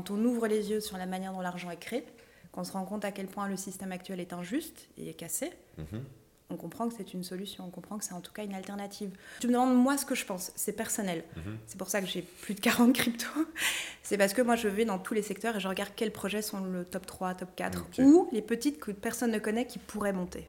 quand on ouvre les yeux sur la manière dont l'argent est créé, qu'on se rend compte à quel point le système actuel est injuste et est cassé, Mhm. on comprend que c'est une solution, on comprend que c'est en tout cas une alternative. Tu me demandes moi ce que je pense, c'est personnel. Mhm. C'est pour ça que j'ai plus de 40 cryptos. C'est parce que moi je vais dans tous les secteurs et je regarde quels projets sont le top 3, top 4 Ok. ou les petites que personne ne connaît qui pourraient monter.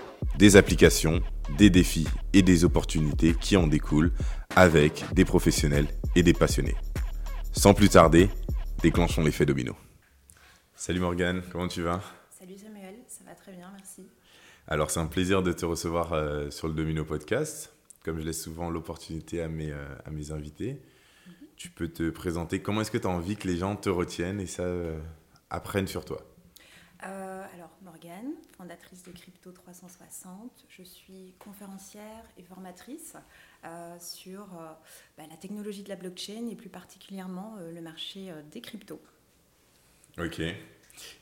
des applications, des défis et des opportunités qui en découlent avec des professionnels et des passionnés. Sans plus tarder, déclenchons l'effet domino. Salut Morgane, comment tu vas? Salut Samuel, ça va très bien, merci. Alors c'est un plaisir de te recevoir euh, sur le Domino Podcast. Comme je laisse souvent l'opportunité à mes, euh, à mes invités, tu peux te présenter. Comment est-ce que tu as envie que les gens te retiennent et ça euh, apprennent sur toi? Euh, alors Morgane, fondatrice de Crypto 360, je suis conférencière et formatrice euh, sur euh, bah, la technologie de la blockchain et plus particulièrement euh, le marché des cryptos. Ok.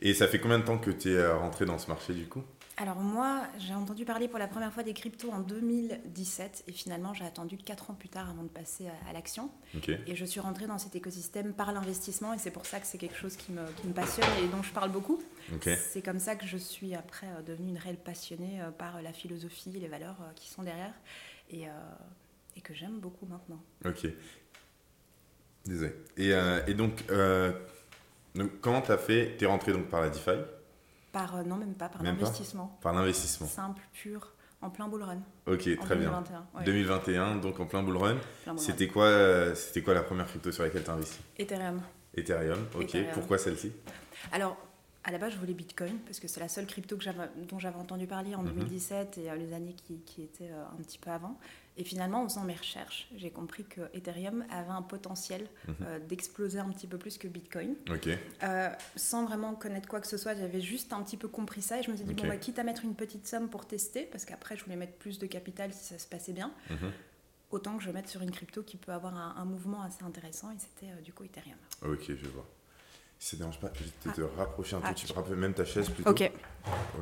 Et ça fait combien de temps que tu es rentré dans ce marché du coup? Alors moi, j'ai entendu parler pour la première fois des cryptos en 2017 et finalement j'ai attendu 4 ans plus tard avant de passer à, à l'action. Ok. Et je suis rentrée dans cet écosystème par l'investissement et c'est pour ça que c'est quelque chose qui me, qui me passionne et dont je parle beaucoup. Ok. C'est comme ça que je suis après euh, devenue une réelle passionnée euh, par la philosophie et les valeurs euh, qui sont derrière et, euh, et que j'aime beaucoup maintenant. Ok. Désolé. Et, euh, et donc, euh, donc, comment tu as fait? Tu es rentré donc par la DeFi, Par, euh, non, même pas, par l'investissement. par l'investissement. Simple, pur, en plein bull run. Ok, en très bien. 2021. ouais, 2021, donc en plein bull run. C'était quoi, euh, c'était quoi la première crypto sur laquelle tu as investi? Ethereum. Ethereum, ok. Ethereum. Pourquoi celle-ci? Alors, à la base, je voulais Bitcoin parce que c'est la seule crypto que dont j'avais entendu parler en Mhm. 2017 et euh, les années qui, qui étaient un petit peu avant. Et finalement, en faisant mes recherches, j'ai compris que Ethereum avait un potentiel Mhm. euh, d'exploser un petit peu plus que Bitcoin. Ok, Euh, sans vraiment connaître quoi que ce soit, j'avais juste un petit peu compris ça et je me suis dit, bon, bah, quitte à mettre une petite somme pour tester, parce qu'après, je voulais mettre plus de capital si ça se passait bien, Mhm. autant que je mette sur une crypto qui peut avoir un, un mouvement assez intéressant et c'était euh, du coup Ethereum. ok, je vois. Si ça dérange pas, vais Ah. te rapprocher un Ah, petit tu- peu, même ta chaise plutôt. Ok, Ouais,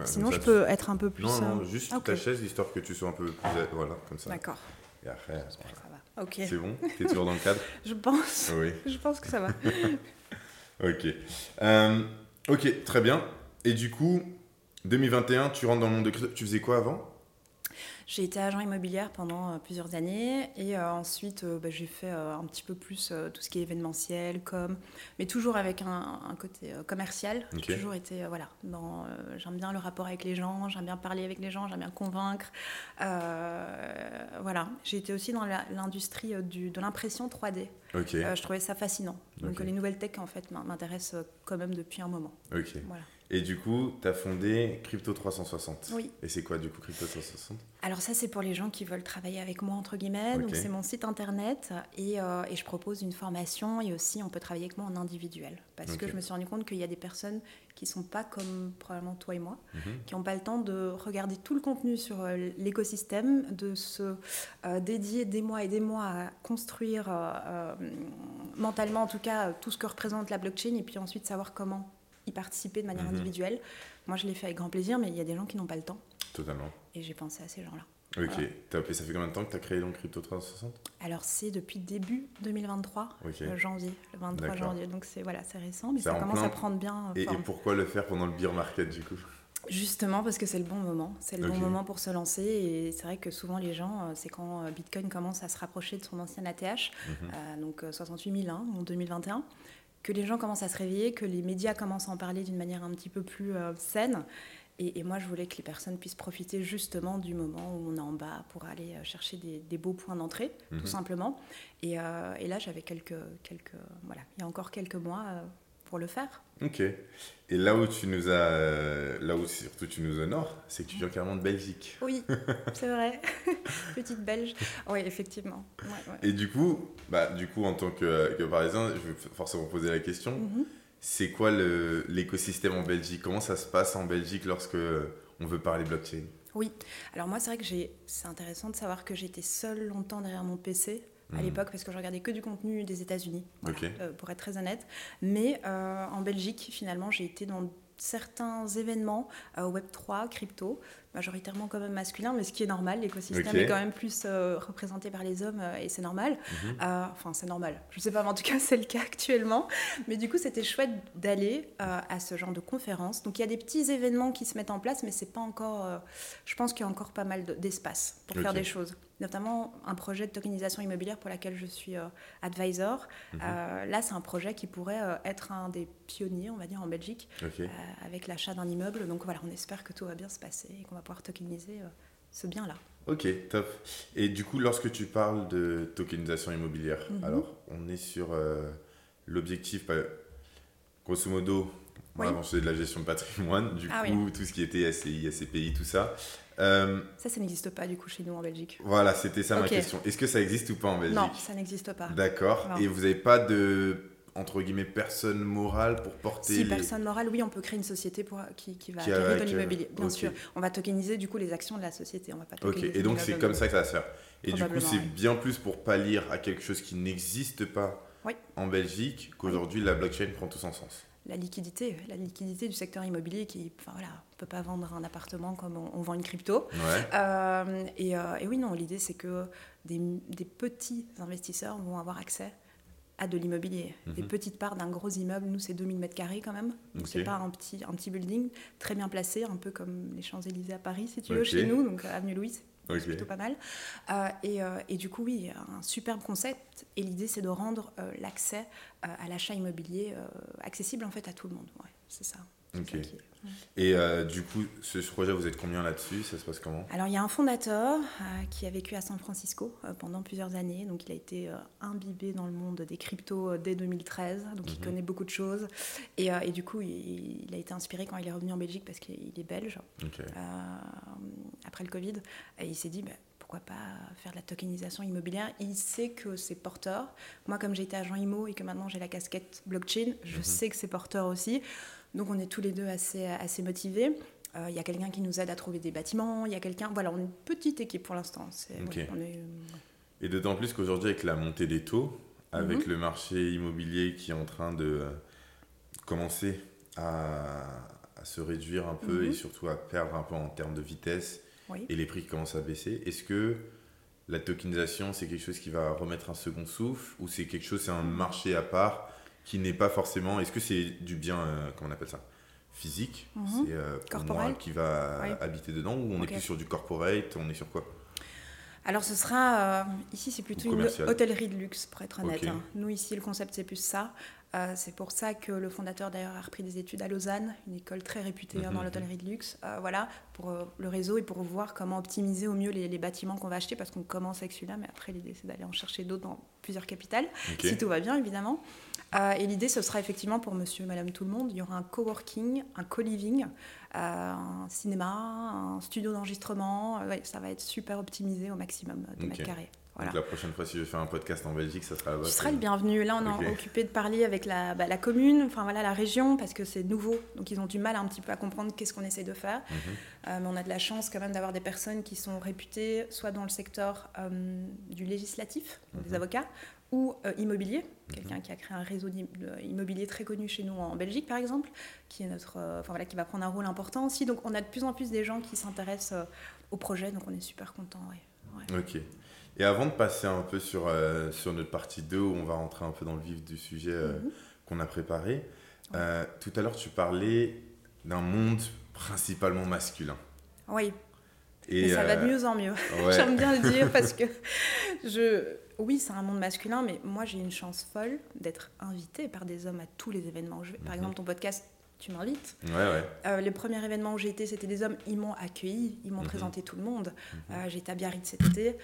sinon je peux être un peu plus. Non, euh, non, juste ok. ta chaise, histoire que tu sois un peu plus. Voilà, comme ça. D'accord, Et après, ça va. Ok, c'est bon? T'es toujours dans le cadre? Je pense, Oui. je pense que ça va. Ok. Euh, ok, très bien. Et du coup, 2021, tu rentres dans le monde de crypto. Tu faisais quoi avant? J'ai été agent immobilière pendant euh, plusieurs années et euh, ensuite euh, bah, j'ai fait un petit peu plus tout ce qui est événementiel, com, mais toujours avec un, un côté commercial. J'ai toujours été, voilà, dans, j'aime bien le rapport avec les gens, j'aime bien parler avec les gens, j'aime bien convaincre. Voilà, j'ai été aussi dans l'industrie du- de l'impression 3D. Ok. Euh, je trouvais ça fascinant. Donc les nouvelles tech en fait m'in- m'intéressent quand même depuis un moment. Voilà. Et du coup, tu as fondé Crypto 360. Oui. Et c'est quoi du coup Crypto 360 Alors ça, c'est pour les gens qui veulent travailler avec moi, entre guillemets. Donc Ok. c'est mon site internet et, euh, et je propose une formation et aussi on peut travailler avec moi en individuel. Parce que je me suis rendu compte qu'il y a des personnes qui sont pas comme probablement toi et moi, Mhm. qui n'ont pas le temps de regarder tout le contenu sur euh, l'écosystème, de se euh, dédier des mois et des mois à construire mentalement en tout cas tout ce que représente la blockchain et puis ensuite savoir comment participer de manière Mhm. individuelle. Moi, je l'ai fait avec grand plaisir, mais il y a des gens qui n'ont pas le temps Totalement. et j'ai pensé à ces gens-là. Ok. Voilà. Et ça fait combien de temps que tu as créé donc Crypto 360 Alors c'est depuis début 2023, Ok. euh, janvier, le 23 D'accord. janvier. Donc c'est voilà, c'est récent, mais ça en commence plein- à prendre bien et, pourquoi le faire pendant le beer market du coup? Justement parce que c'est le bon moment, c'est le bon moment pour se lancer. Et c'est vrai que souvent les gens, euh, c'est quand euh, Bitcoin commence à se rapprocher de son ancien ATH, Mhm. euh, donc euh, 68 000 hein, en 2021, que les gens commencent à se réveiller, que les médias commencent à en parler d'une manière un petit peu plus euh, saine. Et, et moi, je voulais que les personnes puissent profiter justement du moment où on est en bas pour aller euh, chercher des, des beaux points d'entrée, Mhm. tout simplement. Et, euh, et là, j'avais quelques, quelques, voilà, il y a encore quelques mois, pour le faire. Ok. Et là où tu nous as, là où surtout tu nous honores, c'est que tu viens carrément de Belgique. Oui, c'est vrai. Petite Belge. Oui, effectivement. Et du coup, bah, du coup, en tant que, que Parisien, je vais forcément poser la question. Mhm. C'est quoi l'écosystème en Belgique? Comment ça se passe en Belgique lorsque on veut parler blockchain? Oui. Alors moi, c'est vrai que c'est intéressant de savoir que j'étais seule longtemps derrière mon PC à mhm. l'époque parce que je regardais que du contenu des États-Unis, euh, pour être très honnête. Mais euh, en Belgique, finalement, j'ai été dans certains événements euh, Web3, crypto, majoritairement quand même masculin, mais ce qui est normal, l'écosystème est quand même plus euh, représenté par les hommes euh, et c'est normal. Mhm. enfin, c'est normal. Je ne sais pas, mais en tout cas, c'est le cas actuellement. Mais du coup, c'était chouette d'aller à ce genre de conférence. Donc, il y a des petits événements qui se mettent en place, mais c'est pas encore. je pense qu'il y a encore pas mal d'espace pour faire des choses notamment un projet de tokenisation immobilière pour laquelle je suis euh, advisor. Mhm. Euh, là, c'est un projet qui pourrait euh, être un des pionniers, on va dire, en Belgique, avec l'achat d'un immeuble. Donc voilà, on espère que tout va bien se passer et qu'on va pouvoir tokeniser ce bien-là. Ok, top. Et du coup, lorsque tu parles de tokenisation immobilière, mhm. alors on est sur l'objectif, bah, grosso modo, oui. avant je de la gestion de patrimoine, du ah coup, tout ce qui était SCI, SCPI, tout ça. Euh, ça, ça n'existe pas du coup chez nous en Belgique. Voilà, c'était ça ma question. Est-ce que ça existe ou pas en Belgique? Non, ça n'existe pas. D'accord. Et vous n'avez pas de entre guillemets personne morale pour porter si personne morale oui on peut créer une société pour qui, qui va acquérir de l'immobilier. Bien sûr. On va tokeniser du coup les actions de la société. On va pas ok et donc c'est comme ça que ça va se faire. Et du coup c'est bien plus pour pallier à quelque chose qui n'existe pas en Belgique qu'aujourd'hui la blockchain prend tout son sens. La liquidité, la liquidité du secteur immobilier qui, enfin voilà, on peut pas vendre un appartement comme on, vend une crypto. Euh, euh, et, oui, non, l'idée c'est que des, petits investisseurs vont avoir accès à de l'immobilier. Mhm. Des petites parts d'un gros immeuble, nous c'est 2000 mètres carrés quand même. Donc c'est pas un petit, un petit building très bien placé, un peu comme les Champs-Élysées à Paris si tu veux, chez nous, donc avenue Louise. C'est plutôt pas mal. Euh, et, et, du coup, oui, un superbe concept. Et l'idée, c'est de rendre l'accès à l'achat immobilier accessible en fait à tout le monde. Ouais, c'est ça. Et euh, du coup, ce projet, vous êtes combien là-dessus? Ça se passe comment? Alors, il y a un fondateur euh, qui a vécu à San Francisco euh, pendant plusieurs années. Donc, il a été imbibé dans le monde des cryptos dès 2013. Donc, il mhm. connaît beaucoup de choses. Et, et du coup, il, a été inspiré quand il est revenu en Belgique parce qu'il est belge, après le Covid. Et il s'est dit, bah, pourquoi pas faire de la tokenisation immobilière? Il sait que c'est porteur. Moi, comme j'ai été agent IMO et que maintenant j'ai la casquette blockchain, je mhm. sais que c'est porteur aussi. Donc on est tous les deux assez, assez motivés. Il euh, y a quelqu'un qui nous aide à trouver des bâtiments, il y a quelqu'un... Voilà, on est une petite équipe pour l'instant. Euh, Et d'autant plus qu'aujourd'hui, avec la montée des taux, avec mhm. le marché immobilier qui est en train de euh, commencer à, se réduire un peu et mhm. surtout à perdre un peu en termes de vitesse et les prix qui commencent à baisser, est-ce que la tokenisation, c'est quelque chose qui va remettre un second souffle ou c'est quelque chose, c'est un marché à part qui n'est pas forcément. Est-ce que c'est du bien, euh, comment on appelle ça? Physique? Mhm. C'est euh, moi qui va habiter dedans ou on est plus sur du corporate On est sur quoi? Alors ce sera, euh, ici c'est plutôt une hôtellerie de luxe pour être honnête. Hein. Nous ici le concept c'est plus ça. Euh, c'est pour ça que le fondateur d'ailleurs a repris des études à Lausanne, une école très réputée hein, dans mhm. l'hôtellerie de luxe, euh, voilà, pour euh, le réseau et pour voir comment optimiser au mieux les, bâtiments qu'on va acheter, parce qu'on commence avec celui-là, mais après l'idée c'est d'aller en chercher d'autres dans plusieurs capitales, si tout va bien évidemment. Et l'idée ce sera effectivement pour monsieur et madame tout le monde, il y aura un coworking, un co-living, un cinéma, un studio d'enregistrement, ça va être super optimisé au maximum de mètres carrés. Donc la prochaine fois, si je fais un podcast en Belgique, ça sera là-bas. Tu seras le bienvenu. Là, on est occupé de parler avec la, bah, la, commune, enfin voilà, la région, parce que c'est nouveau. Donc ils ont du mal un petit peu à comprendre qu'est-ce qu'on essaie de faire. Mhm. Euh, mais on a de la chance quand même d'avoir des personnes qui sont réputées soit dans le secteur euh, du législatif, des mhm. avocats, ou euh, immobilier, mhm. quelqu'un qui a créé un réseau immobilier très connu chez nous en Belgique par exemple, qui est notre, enfin voilà, qui va prendre un rôle important aussi. Donc on a de plus en plus des gens qui s'intéressent au projet, donc on est super content. Ouais. Ok. Et avant de passer un peu sur, euh, sur notre partie 2, où on va rentrer un peu dans le vif du sujet euh, mhm. qu'on a préparé, euh, tout à l'heure tu parlais d'un monde principalement masculin. Oui. Et ça va de mieux en mieux. J'aime bien le dire parce que je, oui, c'est un monde masculin, mais moi j'ai une chance folle d'être invitée par des hommes à tous les événements. Je vais, Par mhm. exemple, ton podcast, tu m'invites. Ouais, ouais. les premiers événements où j'ai été, c'était des hommes, ils m'ont accueilli, ils m'ont mhm. présenté tout le monde. J'ai été à Biarritz cet été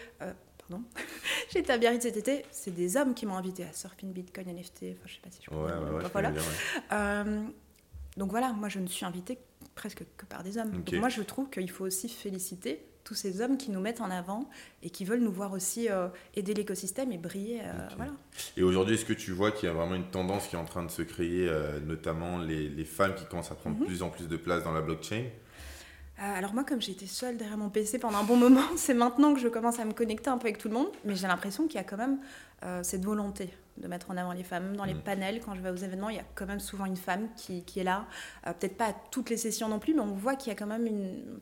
pardon, j'ai été à Biarritz cet été, c'est des hommes qui m'ont invité à Surfing Bitcoin NFT, enfin je sais pas si je peux Ouais, voilà. Donc voilà, moi je ne suis invitée presque que par des hommes. Donc moi je trouve qu'il faut aussi féliciter tous ces hommes qui nous mettent en avant et qui veulent nous voir aussi euh, aider l'écosystème et briller. euh, voilà. Et aujourd'hui, est-ce que tu vois qu'il y a vraiment une tendance qui est en train de se créer, euh, notamment les, les femmes qui commencent à prendre Mhm. plus en plus de place dans la blockchain? Alors moi comme j'ai été seule derrière mon PC pendant un bon moment, c'est maintenant que je commence à me connecter un peu avec tout le monde, mais j'ai l'impression qu'il y a quand même euh, cette volonté de mettre en avant les femmes. Même Dans les Mhm. panels, quand je vais aux événements, il y a quand même souvent une femme qui, qui est là. Euh, Peut-être pas à toutes les sessions non plus, mais on voit qu'il y a quand même une,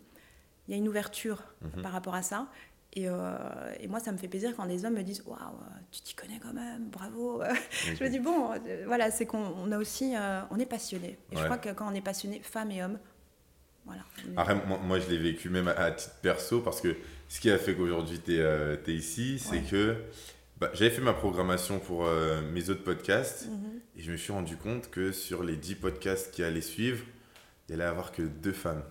il y a une ouverture Mhm. par rapport à ça. Et, euh, et moi, ça me fait plaisir quand des hommes me disent Waouh, euh, tu t'y connais quand même, bravo. Je me dis Bon, euh, voilà, c'est qu'on on a aussi, euh, on est passionné. Et Ouais. je crois que quand on est passionné, femmes et hommes, voilà. Après, moi, moi, je l'ai vécu même à, à titre perso parce que ce qui a fait qu'aujourd'hui tu es, ici, c'est Ouais. que bah, j'avais fait ma programmation pour euh, mes autres podcasts Mhm. et je me suis rendu compte que sur les 10 podcasts qui allaient suivre, il n'y allait avoir que deux femmes.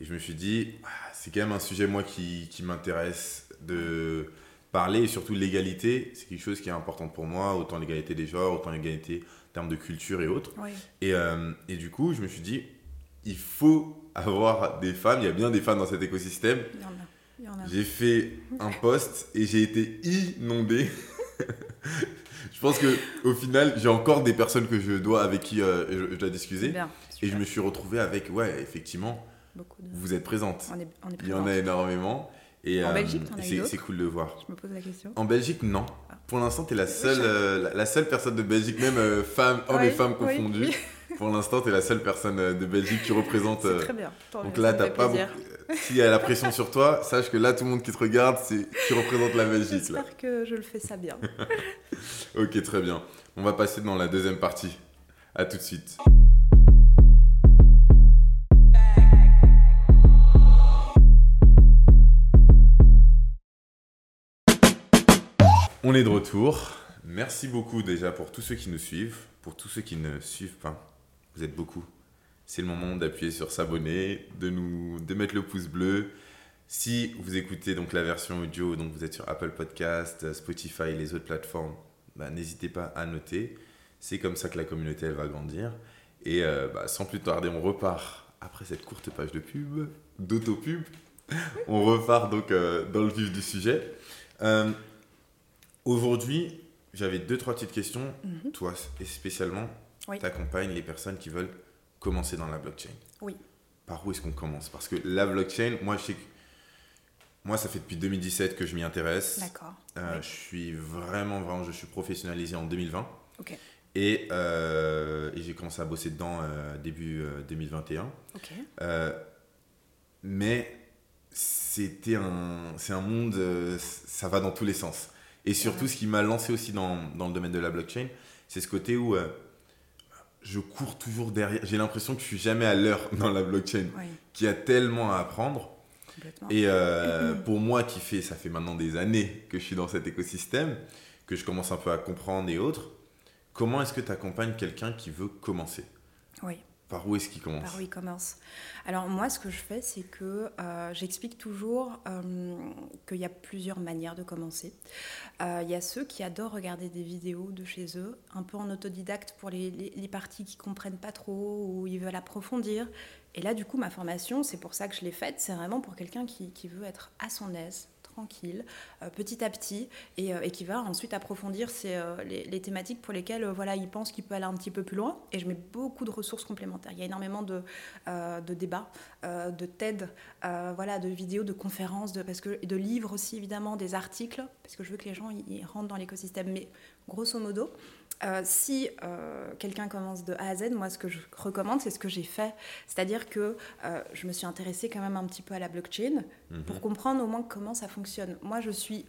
Et je me suis dit, ah, c'est quand même un sujet, moi, qui, qui m'intéresse de parler et surtout l'égalité. C'est quelque chose qui est important pour moi, autant l'égalité des genres, autant l'égalité en termes de culture et autres. Oui. Et, euh, et du coup, je me suis dit, il faut avoir des femmes, il y a bien des femmes dans cet écosystème. Il y en a. Il y en a. J'ai fait un post et j'ai été inondé. je pense que au final, j'ai encore des personnes que je dois avec qui euh, je, je dois bien. Et je me suis retrouvé avec, ouais, effectivement, de... vous êtes présente. On est, on est Il y en a énormément. Et, En euh, Belgique, c'est- cool de voir. Je me pose la question. En Belgique, non. Ah. Pour l'instant, tu es la seule, euh, la, la seule personne de Belgique, même euh, femme, hommes et femmes confondus. oui. Pour l'instant, tu es la seule personne euh, de Belgique qui représente. C'est euh, très bien. Donc là, t'as pas beaucoup. S'il y a la pression sur toi, sache que là, tout le monde qui te regarde, c'est tu représentes la Belgique. J'espère que je le fais ça bien. Ok, très bien. On va passer dans la deuxième partie. À tout de suite. On est de retour. Merci beaucoup déjà pour tous ceux qui nous suivent. Pour tous ceux qui ne suivent pas, vous êtes beaucoup. C'est le moment d'appuyer sur s'abonner, de nous de mettre le pouce bleu. Si vous écoutez donc la version audio, donc vous êtes sur Apple Podcast, Spotify, les autres plateformes, bah, n'hésitez pas à noter. C'est comme ça que la communauté elle va grandir. Et euh, bah, sans plus tarder, on repart après cette courte page de pub, d'autopub. on repart donc euh, dans le vif du sujet. Euh, Aujourd'hui, j'avais deux, trois petites questions. Mhm. Toi, et spécialement, Oui. tu accompagnes les personnes qui veulent commencer dans la blockchain. Oui. Par où est-ce qu'on commence? Parce que la blockchain, moi, je sais que. Moi, ça fait depuis 2017 que je m'y intéresse. D'accord. Euh, Oui. Je suis vraiment, vraiment, je suis professionnalisé en 2020. Ok. Et, euh, et j'ai commencé à bosser dedans euh, début euh, 2021. Ok. Mais c'était un, c'est un monde, ça va dans tous les sens. Et surtout, Ouais. ce qui m'a lancé aussi dans, dans le domaine de la blockchain, c'est ce côté où je cours toujours derrière. J'ai l'impression que je suis jamais à l'heure dans la blockchain, Oui, y a tellement à apprendre. Et euh, pour moi, qui fait, ça fait maintenant des années que je suis dans cet écosystème, que je commence un peu à comprendre et autres, comment est-ce que tu accompagnes quelqu'un qui veut commencer? Oui. Par où est-ce qu'il commence Par où il commence Alors moi, ce que je fais, c'est que euh, j'explique toujours euh, qu'il y a plusieurs manières de commencer. Euh, Il y a ceux qui adorent regarder des vidéos de chez eux, un peu en autodidacte pour les, parties qui comprennent pas trop ou ils veulent approfondir. Et là, du coup, ma formation, c'est pour ça que je l'ai faite, c'est vraiment pour quelqu'un qui veut être à son aise, tranquille, euh, petit à petit, et, euh, et qui va ensuite approfondir euh, les, thématiques pour lesquelles voilà, il pense qu'il peut aller un petit peu plus loin. Et je mets beaucoup de ressources complémentaires. Il y a énormément de, de débats, de TED, voilà, de vidéos, de conférences, de, parce que, de livres aussi, évidemment, des articles, parce que je veux que les gens ils, rentrent dans l'écosystème. Grosso modo, euh, si euh, quelqu'un commence de A à Z, moi, ce que je recommande, c'est ce que j'ai fait. C'est-à-dire que euh, je me suis intéressée quand même un petit peu à la blockchain Mhm. pour comprendre au moins comment ça fonctionne. Moi, je suis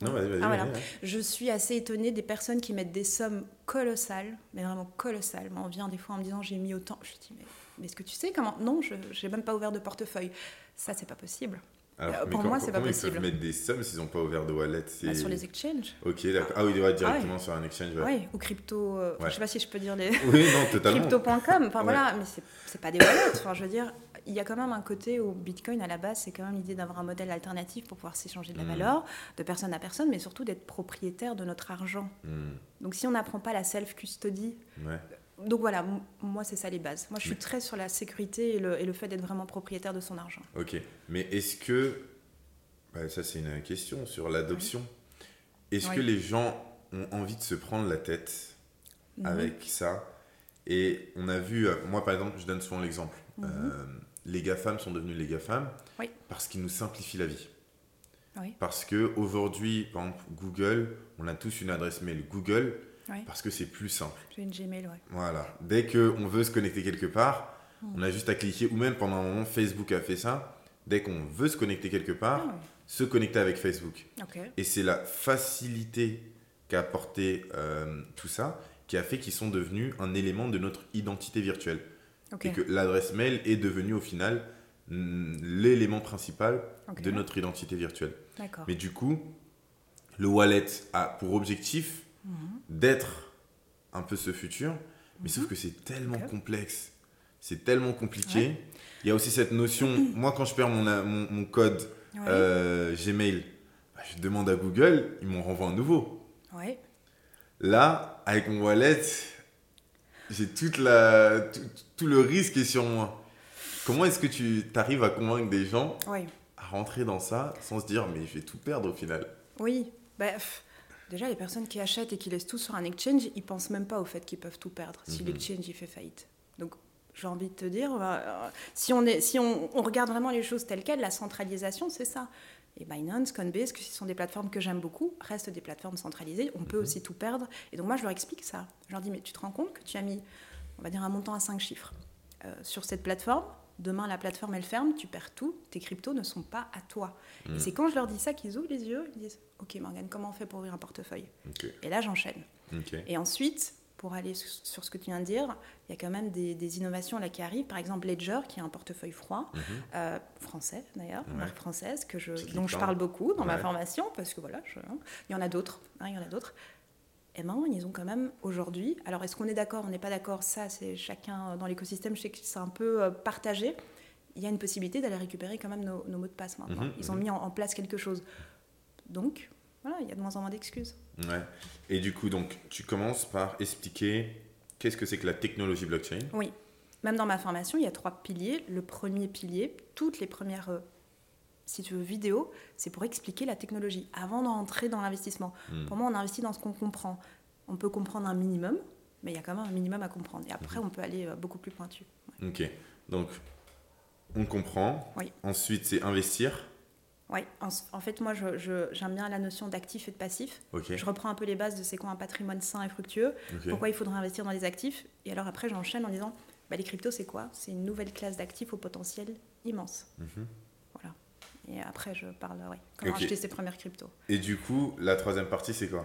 Non. Ah, voilà. je suis assez étonnée des personnes qui mettent des sommes colossales, mais vraiment colossales. Moi, on vient des fois en me disant j'ai mis autant. Je dis mais, mais est-ce que tu sais comment? Non, je n'ai même pas ouvert de portefeuille. Ça, c'est pas possible. Alors, mais pour moi, c'est pas comment ils possible. peuvent mettre des sommes s'ils n'ont pas ouvert de wallet Bah, sur les exchanges. Ok, d'accord. Ah oui, ouais, directement sur un exchange. Ouais. Ouais, ou crypto. euh. Je sais pas si je peux dire les. Oui, non, totalement. Crypto.com, enfin voilà, mais c'est- pas des wallets. Enfin, je veux dire, il y a quand même un côté où Bitcoin, à la base, c'est quand même l'idée d'avoir un modèle alternatif pour pouvoir s'échanger de la Mhm. valeur, de personne à personne, mais surtout d'être propriétaire de notre argent. Hmm, Donc si on n'apprend pas la self-custody, ouais. Donc voilà, moi, c'est ça les bases. Moi, je suis très sur la sécurité et le, et le fait d'être vraiment propriétaire de son argent. Ok. Mais est-ce que. bah, ça, c'est une question sur l'adoption. Est-ce Oui. que les gens ont envie de se prendre la tête Mhm. avec ça? Et on a vu. euh, Moi, par exemple, je donne souvent l'exemple. Mhm. Euh, les GAFAM sont devenus les GAFAM Oui. parce qu'ils nous simplifient la vie. Parce que aujourd'hui, par exemple, Google, on a tous une adresse mail Google Parce que c'est plus simple. J'ai une Gmail, ouais. Voilà. Dès qu'on veut se connecter quelque part, on a juste à cliquer, ou même pendant un moment, Facebook a fait ça. Dès qu'on veut se connecter quelque part, Ah, se connecter avec Facebook. ok. Et c'est la facilité qu'a apporté euh, tout ça qui a fait qu'ils sont devenus un élément de notre identité virtuelle. Et que l'adresse mail est devenue au final mm, l'élément principal de notre identité virtuelle. Mais du coup, le wallet a pour objectif Mhm. d'être un peu ce futur, mais sauf Mhm. que c'est tellement complexe, c'est tellement compliqué. Il y a aussi cette notion, moi quand je perds mon, mon, mon code Ouais. euh, Gmail, bah, je demande à Google, ils m'en renvoient un nouveau. Ouais. Là, avec mon wallet, j'ai toute la, tout, tout le risque est sur moi. Comment est-ce que tu arrives à convaincre des gens à rentrer dans ça sans se dire mais je vais tout perdre au final? Oui, bah, pff, déjà les personnes qui achètent et qui laissent tout sur un exchange, ils pensent même pas au fait qu'ils peuvent tout perdre si Mhm. l'exchange il fait faillite. Donc j'ai envie de te dire, euh, si, on, est, si on, on regarde vraiment les choses telles quelles, la centralisation c'est ça. Et Binance, Coinbase, que ce sont des plateformes que j'aime beaucoup, restent des plateformes centralisées. On peut Mhm. aussi tout perdre. Et donc moi je leur explique ça. Je leur dis, mais tu te rends compte que tu as mis, on va dire, un montant à 5 chiffres euh, sur cette plateforme. Demain, la plateforme, elle ferme, tu perds tout, tes cryptos ne sont pas à toi. Et c'est quand je leur dis ça qu'ils ouvrent les yeux, ils disent Ok, Morgane, comment on fait pour ouvrir un portefeuille? Et là, j'enchaîne. Et ensuite, pour aller sur ce que tu viens de dire, il y a quand même des, des innovations là qui arrivent. Par exemple, Ledger, qui est un portefeuille froid, Mhm. euh, français d'ailleurs, Ouais. marque française, que je, dont je parle beaucoup dans ma formation, parce que voilà, je- hein, il y en a d'autres. hein, il y en a d'autres. Et maintenant, ils ont quand même aujourd'hui. Alors, est-ce qu'on est d'accord On n'est pas d'accord Ça, c'est chacun dans l'écosystème. Je sais que c'est un peu euh, partagé. Il y a une possibilité d'aller récupérer quand même nos, nos mots de passe maintenant. Mhm, Ils ont mhm. mis en, en place quelque chose. Donc, voilà, il y a de moins en moins d'excuses. Ouais. Et du coup, donc, tu commences par expliquer qu'est-ce que c'est que la technologie blockchain? Oui. Même dans ma formation, il y a trois piliers. Le premier pilier, toutes les premières, euh, si tu veux, vidéos, c'est pour expliquer la technologie avant d'entrer dans l'investissement. Hmm. Pour moi, on investit dans ce qu'on comprend. On peut comprendre un minimum, mais il y a quand même un minimum à comprendre. Et après, Mhm. on peut aller euh, beaucoup plus pointu. Ok. Donc, on comprend. Oui. Ensuite, c'est investir. Oui, en, en fait, moi, j'aime bien la notion d'actif et de passif. Ok. Je reprends un peu les bases de c'est quoi un patrimoine sain et fructueux, Ok. pourquoi il faudrait investir dans les actifs? Et alors après, j'enchaîne en disant, bah, les cryptos, c'est quoi? C'est une nouvelle classe d'actifs au potentiel immense. Mhm. Et après, je parle, ouais, comment Ok. acheter ses premières cryptos. Et du coup, la troisième partie, c'est quoi?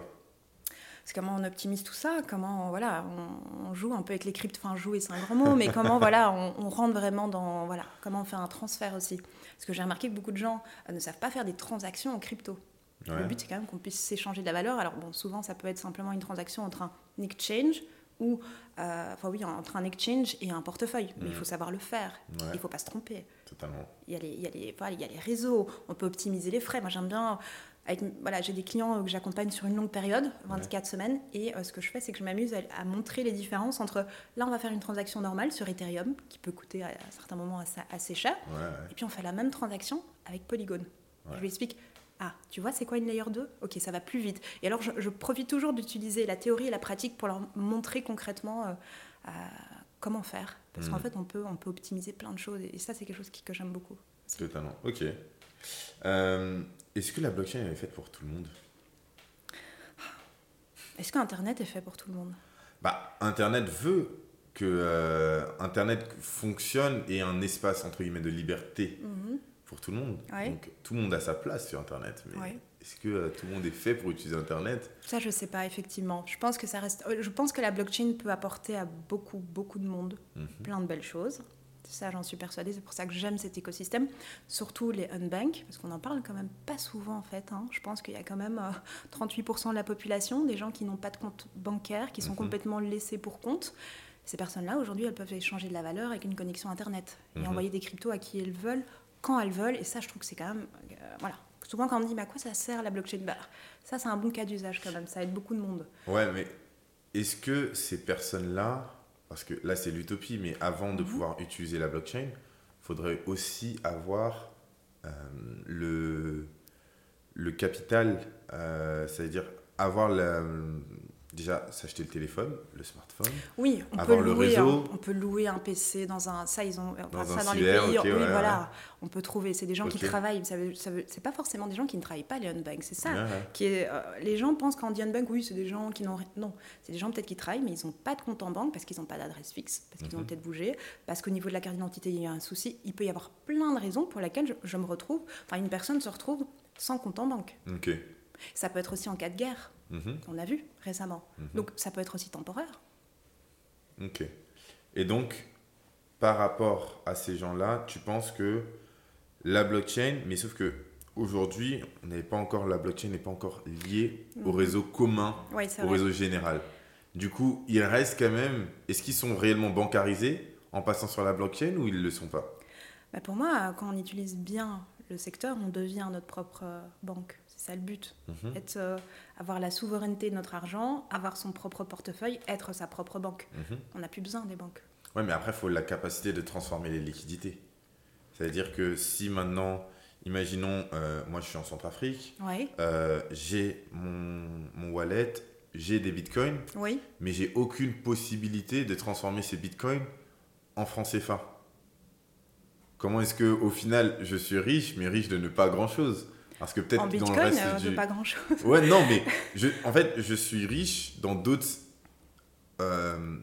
C'est comment on optimise tout ça, comment voilà, on, on joue un peu avec les cryptos, enfin jouer c'est un grand mot, mais comment voilà, on, on rentre vraiment dans voilà, comment on fait un transfert aussi. Parce que j'ai remarqué que beaucoup de gens euh, ne savent pas faire des transactions en crypto. Le but c'est quand même qu'on puisse s'échanger de la valeur. Alors bon, souvent ça peut être simplement une transaction entre un exchange ou euh, enfin oui entre un exchange et un portefeuille, mais il Mhm. faut savoir le faire. Ouais, Il ne faut pas se tromper. Totalement. Il y, a les, il, y a les, voilà, il y a les réseaux, on peut optimiser les frais. Moi, j'aime bien. Avec, voilà, j'ai des clients que j'accompagne sur une longue période, 24 semaines, et euh, ce que je fais, c'est que je m'amuse à, à montrer les différences entre. Là, on va faire une transaction normale sur Ethereum, qui peut coûter à, à certains moments assez, assez cher, Ouais, ouais. et puis on fait la même transaction avec Polygon. Je lui explique. Ah, tu vois, c'est quoi une layer 2 Ok, ça va plus vite. Et alors, je, je profite toujours d'utiliser la théorie et la pratique pour leur montrer concrètement euh, euh, comment faire. Parce qu'en fait, on peut, on peut optimiser plein de choses. Et ça, c'est quelque chose qui- que j'aime beaucoup. Totalement. Ok. Euh, Est-ce que la blockchain est faite pour tout le monde? Est-ce qu'Internet est fait pour tout le monde? Bah, Internet veut que euh, Internet fonctionne et un espace entre guillemets de liberté pour tout le monde. Ouais. Donc tout le monde a sa place sur Internet. Mais Ouais. est-ce que euh, tout le monde est fait pour utiliser Internet? Ça, je sais pas, effectivement. Je pense que ça reste. euh, Je pense que la blockchain peut apporter à beaucoup, beaucoup de monde Mhm. plein de belles choses. Ça, j'en suis persuadée. C'est pour ça que j'aime cet écosystème. Surtout les unbank, parce qu'on en parle quand même pas souvent, en fait. hein. Je pense qu'il y a quand même euh, 38% de la population, des gens qui n'ont pas de compte bancaire, qui sont Mhm. complètement laissés pour compte. Ces personnes-là, aujourd'hui, elles peuvent échanger de la valeur avec une connexion Internet et Mhm. envoyer des cryptos à qui elles veulent, quand elles veulent. Et ça, je trouve que c'est quand même. euh, voilà. Souvent, quand on me dit, mais à quoi ça sert la blockchain? Bah, Ça, c'est un bon cas d'usage quand même. Ça aide beaucoup de monde. Ouais, mais est-ce que ces personnes-là, parce que là c'est l'utopie, mais avant de Mhm. pouvoir utiliser la blockchain, faudrait aussi avoir euh, le, le capital, euh, c'est-à-dire avoir la, déjà s'acheter le téléphone, le smartphone. Oui, on Avoir peut, le louer réseau. un, on peut louer un PC dans un. Ça, ils ont. enfin, Dans ça, un dans cyber, les pays. ok, oui, ouais, voilà. On peut trouver. C'est des gens qui travaillent. Ça veut, ça veut- c'est pas forcément des gens qui ne travaillent pas, les unbank. C'est ça. Qui est, euh, les gens pensent qu'en unbank, oui, c'est des gens qui n'ont rien. Non, c'est des gens peut-être qui travaillent, mais ils n'ont pas de compte en banque parce qu'ils n'ont pas d'adresse fixe, parce qu'ils ont Mhm. peut-être bougé, parce qu'au niveau de la carte d'identité, il y a un souci. Il peut y avoir plein de raisons pour lesquelles je, je me retrouve. Enfin, une personne se retrouve sans compte en banque. Ok. Ça peut être aussi en cas de guerre, Mhm. qu'on a vu récemment. Mhm. Donc, ça peut être aussi temporaire. Ok. Et donc, par rapport à ces gens-là, tu penses que la blockchain, mais sauf que aujourd'hui, on n'est pas encore, la blockchain n'est pas encore liée au Mhm. réseau commun, au vrai. réseau général. Du coup, il reste quand même. Est-ce qu'ils sont réellement bancarisés en passant sur la blockchain ou ils ne le sont pas? Bah, pour moi, quand on utilise bien le secteur, on devient notre propre euh, banque. C'est ça le but. Mhm. Être, euh, avoir la souveraineté de notre argent, avoir son propre portefeuille, être sa propre banque. Mhm. On n'a plus besoin des banques. Ouais, mais après, il faut la capacité de transformer les liquidités. C'est-à-dire que si maintenant, imaginons, euh, moi je suis en Centrafrique, Oui, euh, j'ai mon, mon wallet, j'ai des bitcoins, oui. mais j'ai aucune possibilité de transformer ces bitcoins en francs CFA. Comment est-ce que au final je suis riche, mais riche de ne pas grand-chose? Parce que peut-être dans le reste euh, du... pas grand-chose. Ouais, non, mais je, en fait, je suis riche dans d'autres euh,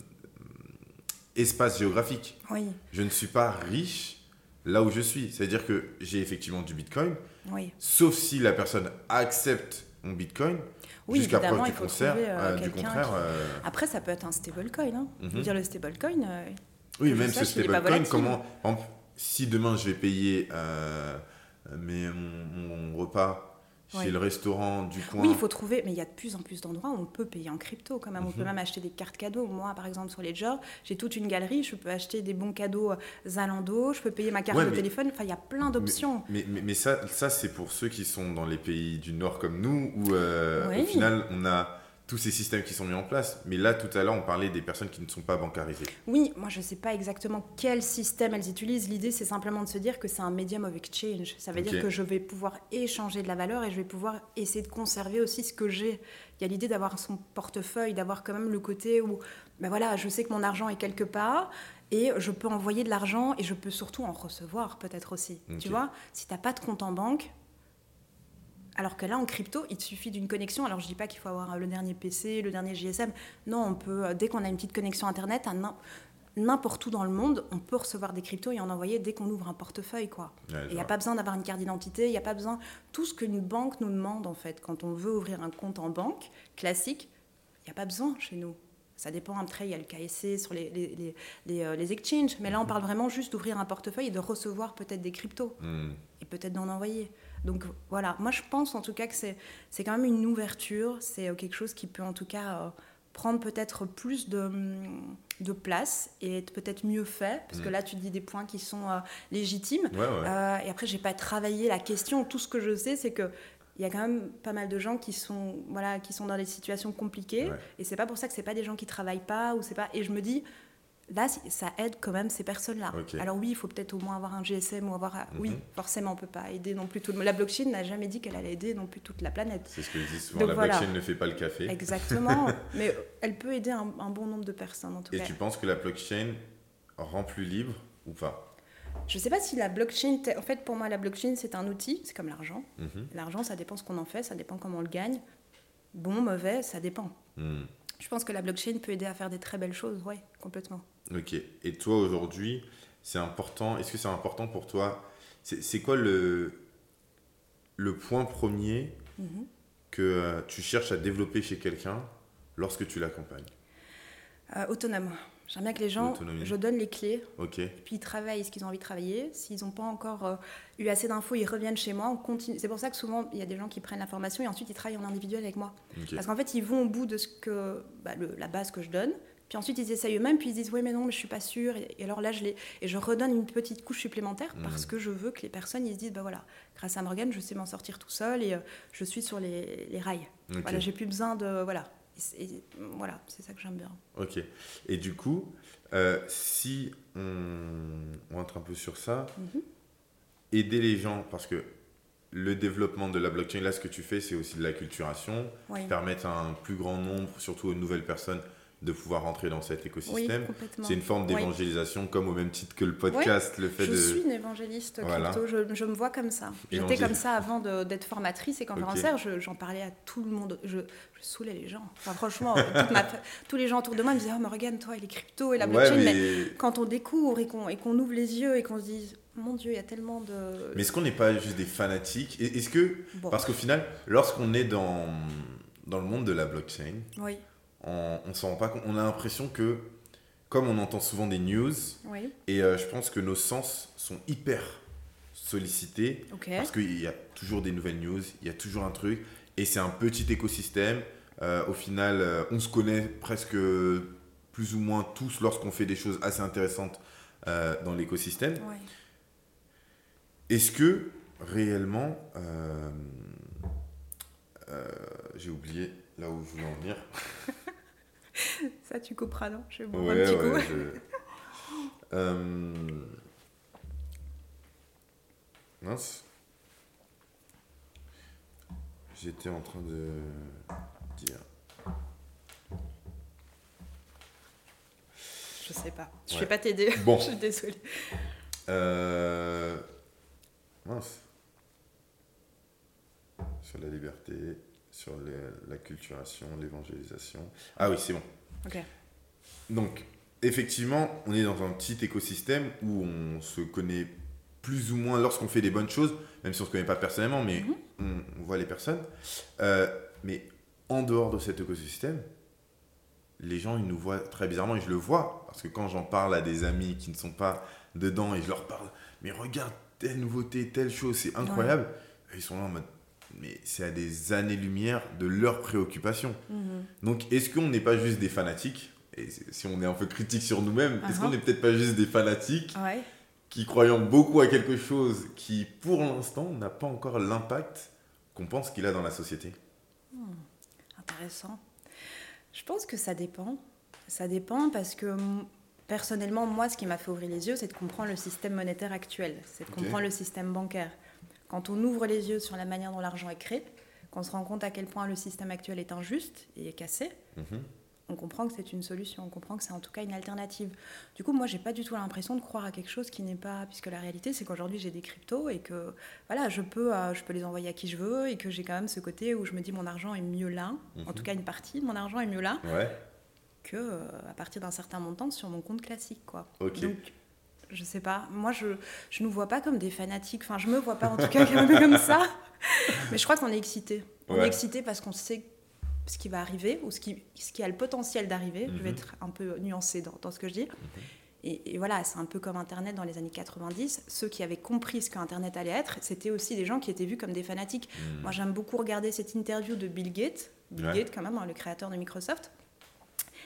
espaces géographiques. Oui, Je ne suis pas riche là où je suis. C'est-à-dire que j'ai effectivement du bitcoin, oui. sauf si la personne accepte mon bitcoin. Oui, jusqu'à preuve il du trouver, euh, euh, du contraire. qui- euh, Après, ça peut être un stablecoin. Hein. Je veux Mhm. dire, le stablecoin, Oui, même ce stablecoin, comment. si demain je vais payer mes- mon, mon repas chez Ouais. le restaurant du coin. Oui, il faut trouver, mais il y a de plus en plus d'endroits où on peut payer en crypto quand même. On peut Mhm. même acheter des cartes cadeaux. Moi, par exemple, sur Ledger, j'ai toute une galerie. Je peux acheter des bons cadeaux euh, Zalando. Je peux payer ma carte Ouais, de mais- téléphone. Enfin, il y a plein d'options. Mais, mais, mais ça, ça c'est pour ceux qui sont dans les pays du Nord comme nous, où euh, Oui. au final, on a tous ces systèmes qui sont mis en place. Mais là, tout à l'heure, on parlait des personnes qui ne sont pas bancarisées. Oui, moi, je ne sais pas exactement quel système elles utilisent. L'idée, c'est simplement de se dire que c'est un medium of exchange. Ça veut dire que je vais pouvoir échanger de la valeur et je vais pouvoir essayer de conserver aussi ce que j'ai. Il y a l'idée d'avoir son portefeuille, d'avoir quand même le côté où, ben voilà, je sais que mon argent est quelque part et je peux envoyer de l'argent et je peux surtout en recevoir peut-être aussi. Tu vois, si tu n'as pas de compte en banque, alors que là, en crypto, il te suffit d'une connexion. Alors, je dis pas qu'il faut avoir le dernier PC, le dernier GSM. Non, on peut, euh, dès qu'on a une petite connexion Internet, n'importe où dans le monde, on peut recevoir des cryptos et en envoyer dès qu'on ouvre un portefeuille, quoi. Ouais, Il n'y a pas besoin d'avoir une carte d'identité, il n'y a pas besoin... Tout ce qu'une banque nous demande, en fait, quand on veut ouvrir un compte en banque classique, il n'y a pas besoin chez nous. Ça dépend, après, il y a le KSC sur les, les, les, les, euh, les exchanges. Mais là, on parle vraiment juste d'ouvrir un portefeuille et de recevoir peut-être des cryptos Hmm. et peut-être d'en envoyer. Donc voilà, moi je pense en tout cas que c'est c'est quand même une ouverture, c'est euh, quelque chose qui peut en tout cas euh, prendre peut-être plus de, de place et être peut-être mieux fait, parce que Mm. là tu dis des points qui sont euh, légitimes. Ouais, ouais. Euh, et après, j'ai pas travaillé la question. Tout ce que je sais, c'est que il y a quand même pas mal de gens qui sont voilà qui sont dans des situations compliquées. Ouais. Et c'est pas pour ça que c'est pas des gens qui travaillent pas ou c'est pas. Et je me dis là, ça aide quand même ces personnes-là. Alors oui, il faut peut-être au moins avoir un GSM ou avoir. Oui, Mhm. forcément, on peut pas aider non plus tout le monde. La blockchain n'a jamais dit qu'elle allait aider non plus toute la planète. C'est ce que je dis souvent, Donc la voilà. blockchain ne fait pas le café. Exactement. Mais elle peut aider un, un bon nombre de personnes en tout Et cas. tu penses que la blockchain rend plus libre ou pas? Je sais pas si la blockchain. En fait, pour moi, la blockchain c'est un outil. C'est comme l'argent. Mhm. L'argent, ça dépend ce qu'on en fait, ça dépend comment on le gagne. Bon, mauvais, ça dépend. Hmm. Je pense que la blockchain peut aider à faire des très belles choses, oui, complètement. Ok. Et toi, aujourd'hui, c'est important. Est-ce que c'est important pour toi? C'est c'est quoi le, le point premier Mhm. que euh, tu cherches à développer chez quelqu'un lorsque tu l'accompagnes? Euh, autonome. J'aime bien que les gens, je donne les clés, Ok. puis ils travaillent ce qu'ils ont envie de travailler. S'ils n'ont pas encore euh, eu assez d'infos, ils reviennent chez moi. On continue. C'est pour ça que souvent, il y a des gens qui prennent la formation et ensuite ils travaillent en individuel avec moi. ok. Parce qu'en fait, ils vont au bout de ce que, bah, le- la base que je donne, Puis ensuite, ils essayent eux-mêmes, puis ils disent, oui, mais non, mais je suis pas sûre. Et, alors là, je les, et je redonne une petite couche supplémentaire parce Mhm. que je veux que les personnes, ils se disent, bah voilà, grâce à Morgane, je sais m'en sortir tout seul et euh, je suis sur les, les rails. Ok. Voilà, j'ai plus besoin de, voilà. Et c'est- et voilà, c'est ça que j'aime bien. Ok. Et du coup, euh, si on, on rentre un peu sur ça, Mhm. aider les gens, parce que le développement de la blockchain, là, ce que tu fais, c'est aussi de la culturation, Oui, permettre à un plus grand nombre, surtout aux nouvelles personnes, de pouvoir rentrer dans cet écosystème. c'est une forme Oui. d'évangélisation, comme au même titre que le podcast, le fait Je de... suis une évangéliste Voilà. crypto, je, je me vois comme ça. J'étais comme ça avant d'être formatrice et conférencière, je- j'en parlais à tout le monde, je, je saoulais les gens. Enfin, franchement, ma fa- tous les gens autour de moi me disaient « Oh Morgane, toi et les cryptos et la Ouais, blockchain mais... mais... quand on découvre et qu'on ouvre les yeux et qu'on se dise « Mon Dieu, il y a tellement de... mais est-ce qu'on n'est pas juste des fanatiques? Est-ce que... Bon, Parce qu'au final, lorsqu'on est dans, dans le monde de la blockchain, Oui, on, on s'en rend pas compte. On a l'impression que, comme on entend souvent des news, oui, et euh, je pense que nos sens sont hyper sollicités parce qu'il y a toujours des nouvelles news, il y a toujours un truc, et c'est un petit écosystème. Euh, au final, euh, on se connaît presque plus ou moins tous lorsqu'on fait des choses assez intéressantes dans l'écosystème. Ouais. Est-ce que réellement, j'ai oublié là où je voulais en venir. Ça, tu couperas, non? Je vais boire un Ouais, petit ouais, coup. je- Euh, Mince. J'étais en train de dire. Je sais pas. Je Ouais. vais pas t'aider. Bon. je suis désolée. Euh, Mince. Sur la liberté, sur les- la culturation, l'évangélisation. Ah oui, c'est bon. Donc, effectivement, on est dans un petit écosystème où on se connaît plus ou moins lorsqu'on fait des bonnes choses, même si on ne se connaît pas personnellement, mais Mhm. on, on voit les personnes. Euh, mais en dehors de cet écosystème, les gens, ils nous voient très bizarrement, et je le vois, parce que quand j'en parle à des amis qui ne sont pas dedans, et je leur parle, mais regarde, telle nouveauté, telle chose, c'est incroyable, ils sont là en mode, mais c'est à des années-lumière de leurs préoccupations. Mhm. Donc, est-ce qu'on n'est pas juste des fanatiques? Et si on est un peu critique sur nous-mêmes, est-ce Uh-huh. qu'on n'est peut-être pas juste des fanatiques Ouais. qui croyons beaucoup à quelque chose qui, pour l'instant, n'a pas encore l'impact qu'on pense qu'il a dans la société? Intéressant. Je pense que ça dépend. Ça dépend parce que personnellement, moi, ce qui m'a fait ouvrir les yeux, c'est de comprendre le système monétaire actuel, c'est de comprendre le système bancaire. Quand on ouvre les yeux sur la manière dont l'argent est créé, qu'on se rend compte à quel point le système actuel est injuste et est cassé, Mhm. on comprend que c'est une solution, on comprend que c'est en tout cas une alternative. Du coup, moi, j'ai pas du tout l'impression de croire à quelque chose qui n'est pas, puisque la réalité, c'est qu'aujourd'hui, j'ai des cryptos et que voilà, je peux, euh, je peux les envoyer à qui je veux et que j'ai quand même ce côté où je me dis mon argent est mieux là, en Mhm. tout cas une partie de mon argent est mieux là Ouais, que euh, à partir d'un certain montant sur mon compte classique, quoi. Donc, je sais pas. Moi, je je nous vois pas comme des fanatiques. Enfin, je me vois pas en tout cas comme, ça. Mais je crois qu'on est excité. On Ouais. est excité parce qu'on sait ce qui va arriver ou ce qui, ce qui a le potentiel d'arriver. Je vais Mhm. être un peu nuancée dans, dans ce que je dis. Et, et voilà, c'est un peu comme Internet dans les années 90. Ceux qui avaient compris ce qu'Internet allait être, c'était aussi des gens qui étaient vus comme des fanatiques. Hmm. Moi, j'aime beaucoup regarder cette interview de Bill Gates. Bill Ouais. Gates, quand même, hein, le créateur de Microsoft.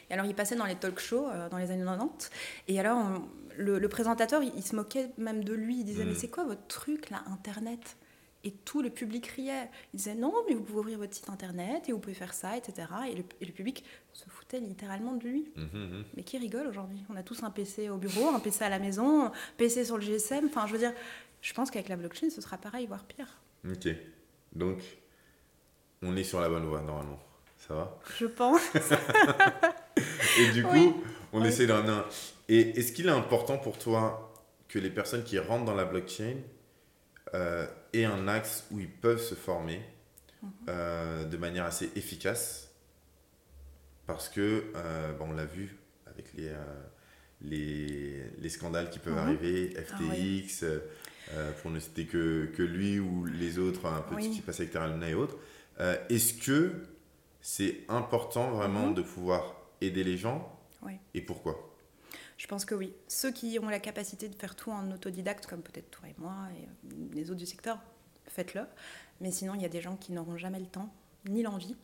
Et alors, il passait dans les talk shows euh, dans les années 90. Et alors, on- le, le présentateur, il, il se moquait même de lui. Il disait Mm. Mais c'est quoi votre truc, là, Internet? Et tout le public riait. Il disait Non, mais vous pouvez ouvrir votre site Internet et vous pouvez faire ça, etc. Et le, et le public se foutait littéralement de lui. Mhm, mhm. Mais qui rigole aujourd'hui? On a tous un PC au bureau, un PC à la maison, un PC sur le GSM. Enfin, je veux dire, je pense qu'avec la blockchain, ce sera pareil, voire pire. Ok. Donc, on est sur la bonne voie, normalement. Ça va? Je pense. Et du coup, Oui. On essaie d'un. d'un- Et est-ce qu'il est important pour toi que les personnes qui rentrent dans la blockchain euh, aient un axe où ils peuvent se former Mhm. euh, de manière assez efficace? Parce que, euh, bon, on l'a vu avec les, les, les scandales qui peuvent Mhm. arriver, Ah FTX, pour ne citer que, que lui ou les autres, un peu Oui. ce qui passait avec Terra Luna et autres. Est-ce que c'est important vraiment Mhm. de pouvoir aider les gens Oui. Et pourquoi? Je pense que oui. Ceux qui ont la capacité de faire tout en autodidacte, comme peut-être toi et moi et euh, les autres du secteur, faites-le. Mais sinon, il y a des gens qui n'auront jamais le temps ni l'envie.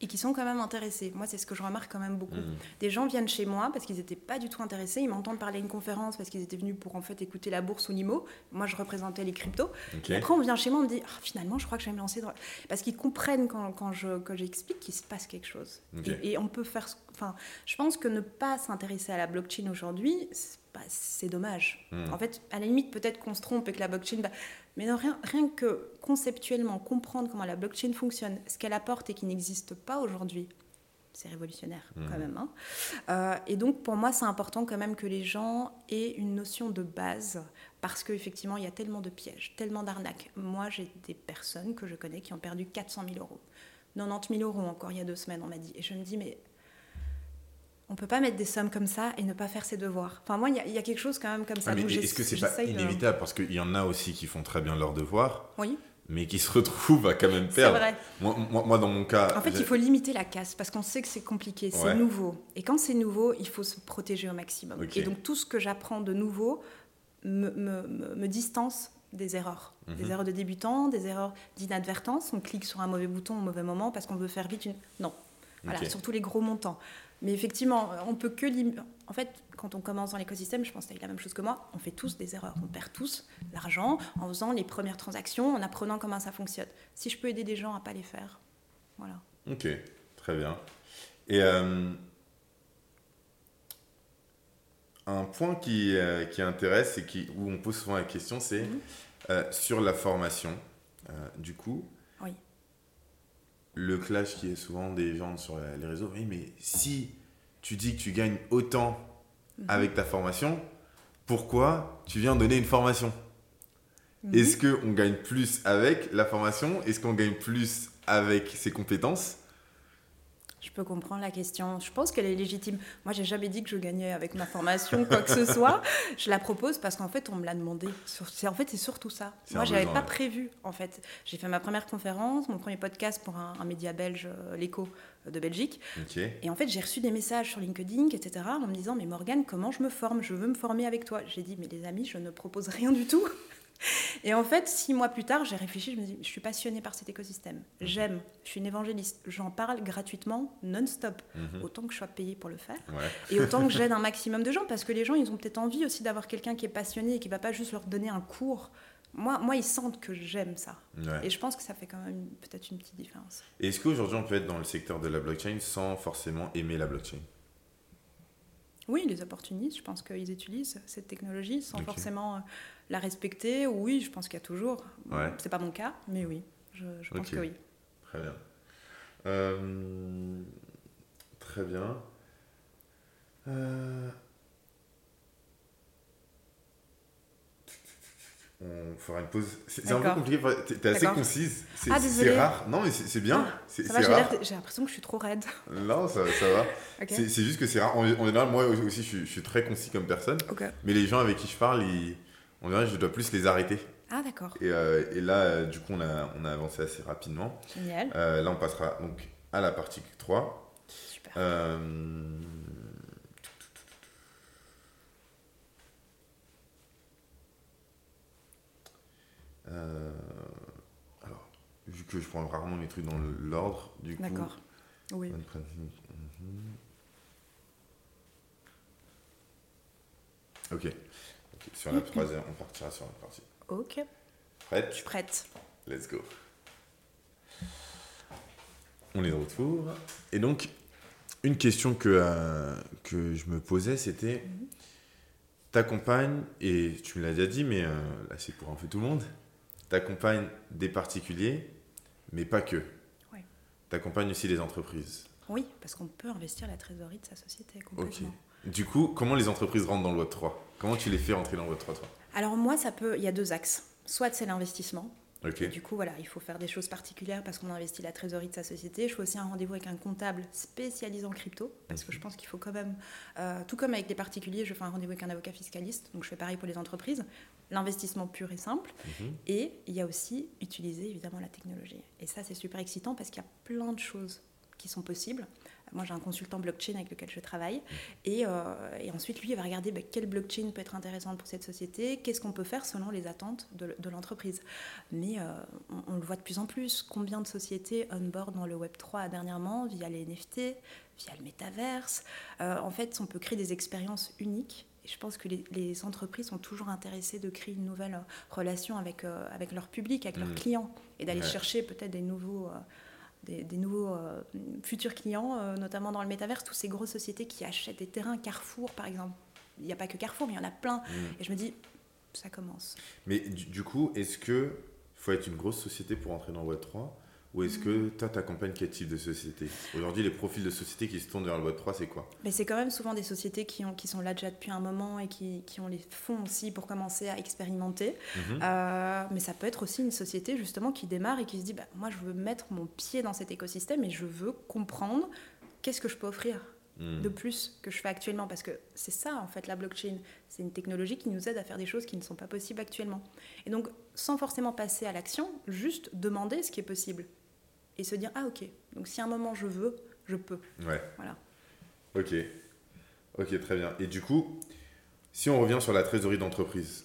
Et qui sont quand même intéressés. Moi, c'est ce que je remarque quand même beaucoup. Mhm. Des gens viennent chez moi parce qu'ils n'étaient pas du tout intéressés. Ils m'entendent parler à une conférence parce qu'ils étaient venus pour en fait écouter la bourse ou l'IMO. Moi, je représentais les cryptos. Et après, on vient chez moi, on me dit Ah, finalement, je crois que je vais me lancer dans. Parce qu'ils comprennent quand, quand je quand j'explique qu'il se passe quelque chose. Et, et on peut faire. Enfin, je pense que ne pas s'intéresser à la blockchain aujourd'hui, c'est pas- c'est dommage. Mhm. En fait, à la limite, peut-être qu'on se trompe et que la blockchain va. Mais non, rien, rien que conceptuellement comprendre comment la blockchain fonctionne, ce qu'elle apporte et qui n'existe pas aujourd'hui, c'est révolutionnaire quand même. hein. Euh, et donc pour moi, c'est important quand même que les gens aient une notion de base, parce qu'effectivement, il y a tellement de pièges, tellement d'arnaques. Moi, j'ai des personnes que je connais qui ont perdu 400 000 euros. 90 000 euros encore il y a deux semaines, on m'a dit. Et je me dis, mais on peut pas mettre des sommes comme ça et ne pas faire ses devoirs. Enfin, moi, il y a- il y, a quelque chose quand même comme ça. Ah, est-ce que c'est pas de- inévitable? Parce qu'il y en a aussi qui font très bien leurs devoirs, Oui, mais qui se retrouvent à quand même c'est perdre. vrai. Moi, moi, moi, dans mon cas. En fait, il faut limiter la casse parce qu'on sait que c'est compliqué, c'est Ouais. nouveau. Et quand c'est nouveau, il faut se protéger au maximum. Et donc tout ce que j'apprends de nouveau me, me- distance des erreurs. Mhm. Des erreurs de débutants, des erreurs d'inadvertance. On clique sur un mauvais bouton au mauvais moment parce qu'on veut faire vite une... Non. Voilà, surtout les gros montants. Mais effectivement, on peut que... En fait, quand on commence dans l'écosystème, je pense que tu as eu la même chose que moi, on fait tous des erreurs. On perd tous l'argent en faisant les premières transactions, en apprenant comment ça fonctionne. Si je peux aider des gens à pas les faire, voilà. Ok, très bien. Et euh, un point qui, euh, qui intéresse et qui, où on pose souvent la question, c'est Mhm. euh, sur la formation. Du coup. Le clash qui est souvent des gens sur les réseaux, oui, mais si tu dis que tu gagnes autant Mhm. avec ta formation, pourquoi tu viens donner une formation? Mhm. Est-ce qu'on gagne plus avec la formation? Est-ce qu'on gagne plus avec ses compétences? Je peux comprendre la question. Je pense qu'elle est légitime. Moi, j'ai jamais dit que je gagnais avec ma formation quoi que ce soit. Je la propose parce qu'en fait, on me l'a demandé. C'est- En fait, c'est surtout ça. Moi, j'avais pas prévu. En fait, j'ai fait ma première conférence, mon premier podcast pour un, un média belge, euh, l'écho euh, de Belgique. Et en fait, j'ai reçu des messages sur LinkedIn, etc., en me disant Mais Morgane, comment je me forme? Je veux me former avec toi. J'ai dit Mais les amis, je ne propose rien du tout. Et en fait, six mois plus tard, j'ai réfléchi, je me dis, je suis passionnée par cet écosystème. J'aime, je suis une évangéliste, j'en parle gratuitement, non-stop. Mhm. Autant que je sois payée pour le faire. Ouais. Et autant que j'aide un maximum de gens, parce que les gens, ils ont peut-être envie aussi d'avoir quelqu'un qui est passionné et qui va pas juste leur donner un cours. Moi, moi ils sentent que j'aime ça. Ouais. Et je pense que ça fait quand même peut-être une petite différence. Est-ce qu'aujourd'hui on peut être dans le secteur de la blockchain sans forcément aimer la blockchain? Oui, les opportunistes, je pense qu'ils utilisent cette technologie sans forcément euh, la respecter. Oui, je pense qu'il y a toujours. Ouais. C'est pas mon cas, mais oui, je, je pense que oui. Très bien. Euh, Très bien. Euh, On fera une pause. C'est un peu compliqué. T'es assez concise. C'est Ah, rare. Non, mais c'est bien. Ah, C'est rare. j'ai l'impression que je suis trop raide. Non, ça, ça va. C'est juste que c'est rare. En, en général, moi aussi, je suis, je suis très concis comme personne. Mais les gens avec qui je parle, ils, en général, je dois plus les arrêter. Ah, d'accord. Et, euh, et là, euh, du coup, on a, on a avancé assez rapidement. Génial. Euh, là, on passera donc à la partie 3. Super. Euh, Alors, vu que je prends rarement mes trucs dans l'ordre, du coup. D'accord. Oui pratique. Mhm. Ok. Ok, Sur la troisième, on partira sur la partie. Ok. Prête Je suis prête. Let's go. On est de retour. Et donc, une question que, euh, que je me posais, c'était t'accompagnes, et tu me l'as déjà dit, mais euh, là c'est pour un peu tout le monde, t'accompagnes des particuliers, mais pas que. Ouais. T'accompagnes aussi les entreprises. Oui, parce qu'on peut investir la trésorerie de sa société Ok. complètement. Du coup, comment les entreprises rentrent dans le Web 3 Comment tu les fais rentrer dans le Web 3 toi Alors moi, ça peut. Il y a deux axes. Soit c'est l'investissement. Et du coup, voilà, il faut faire des choses particulières parce qu'on investit la trésorerie de sa société. Je fais aussi un rendez-vous avec un comptable spécialisé en crypto parce que je pense qu'il faut quand même, euh, tout comme avec les particuliers, je fais un rendez-vous avec un avocat fiscaliste. Donc je fais pareil pour les entreprises. L'investissement pur et simple. Mhm. Et il y a aussi utiliser évidemment la technologie. Et ça, c'est super excitant parce qu'il y a plein de choses qui sont possibles. Moi, j'ai un consultant blockchain avec lequel je travaille. Et, euh, et ensuite, lui, il va regarder bah, quelle blockchain peut être intéressante pour cette société, qu'est-ce qu'on peut faire selon les attentes de, de l'entreprise. Mais euh, on, on, le voit de plus en plus. Combien de sociétés on-board dans le Web3 dernièrement via les NFT, via le métaverse? Euh, En fait, on peut créer des expériences uniques je pense que les, les, entreprises sont toujours intéressées de créer une nouvelle relation avec, euh, avec leur public, avec leurs mmh. clients, et d'aller ouais. chercher peut-être des nouveaux, euh, des, des, nouveaux euh, futurs clients, euh, notamment dans le métaverse, toutes ces grosses sociétés qui achètent des terrains, Carrefour par exemple. Il n'y a pas que Carrefour, mais il y en a plein. Mmh. Et je me dis, ça commence. Mais du, du coup, est-ce qu'il faut être une grosse société pour entrer dans Web3 ou est-ce que toi, tu accompagnes quel type de société Aujourd'hui, les profils de sociétés qui se tournent vers le Web3, c'est quoi Mais C'est quand même souvent des sociétés qui, ont, qui sont là déjà depuis un moment et qui, qui ont les fonds aussi pour commencer à expérimenter. Mm -hmm. euh, mais ça peut être aussi une société justement qui démarre et qui se dit bah, Moi, je veux mettre mon pied dans cet écosystème et je veux comprendre qu'est-ce que je peux offrir mmh. de plus que je fais actuellement. Parce que c'est ça, en fait, la blockchain. C'est une technologie qui nous aide à faire des choses qui ne sont pas possibles actuellement. Et donc, sans forcément passer à l'action, juste demander ce qui est possible et se dire ah ok donc si à un moment je veux je peux. Ouais. Voilà. Ok. Ok très bien. Et du coup si on revient sur la trésorerie d'entreprise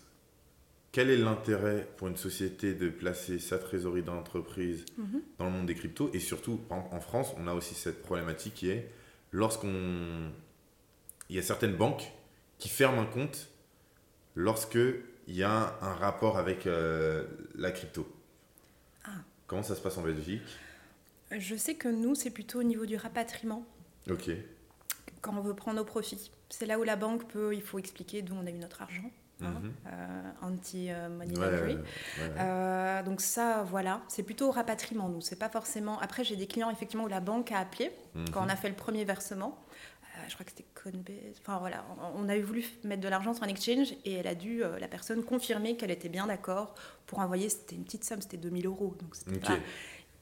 quel est l'intérêt pour une société de placer sa trésorerie d'entreprise -hmm. dans le monde des cryptos et surtout en France on a aussi cette problématique qui est lorsqu'on il y a certaines banques qui ferment un compte lorsque il y a un rapport avec euh, la crypto. Ah. comment ça se passe en Belgique? Je sais que nous, c'est plutôt au niveau du rapatriement. Ok. Quand on veut prendre nos profits. C'est là où la banque peut, il faut expliquer d'où on a eu notre argent. Hein, Mhm. mm -hmm. euh, anti-money laundering. ouais, ouais. Euh, donc ça, voilà, c'est plutôt au rapatriement, nous. C'est pas forcément... Après, j'ai des clients, effectivement, où la banque a appelé Mhm. quand on a fait le premier versement. Euh, je crois que c'était Coinbase. Enfin, voilà, on, avait voulu mettre de l'argent sur un exchange et elle a dû, la personne, confirmer qu'elle était bien d'accord pour envoyer... C'était une petite somme, c'était 2000 euros. Donc c'était pas...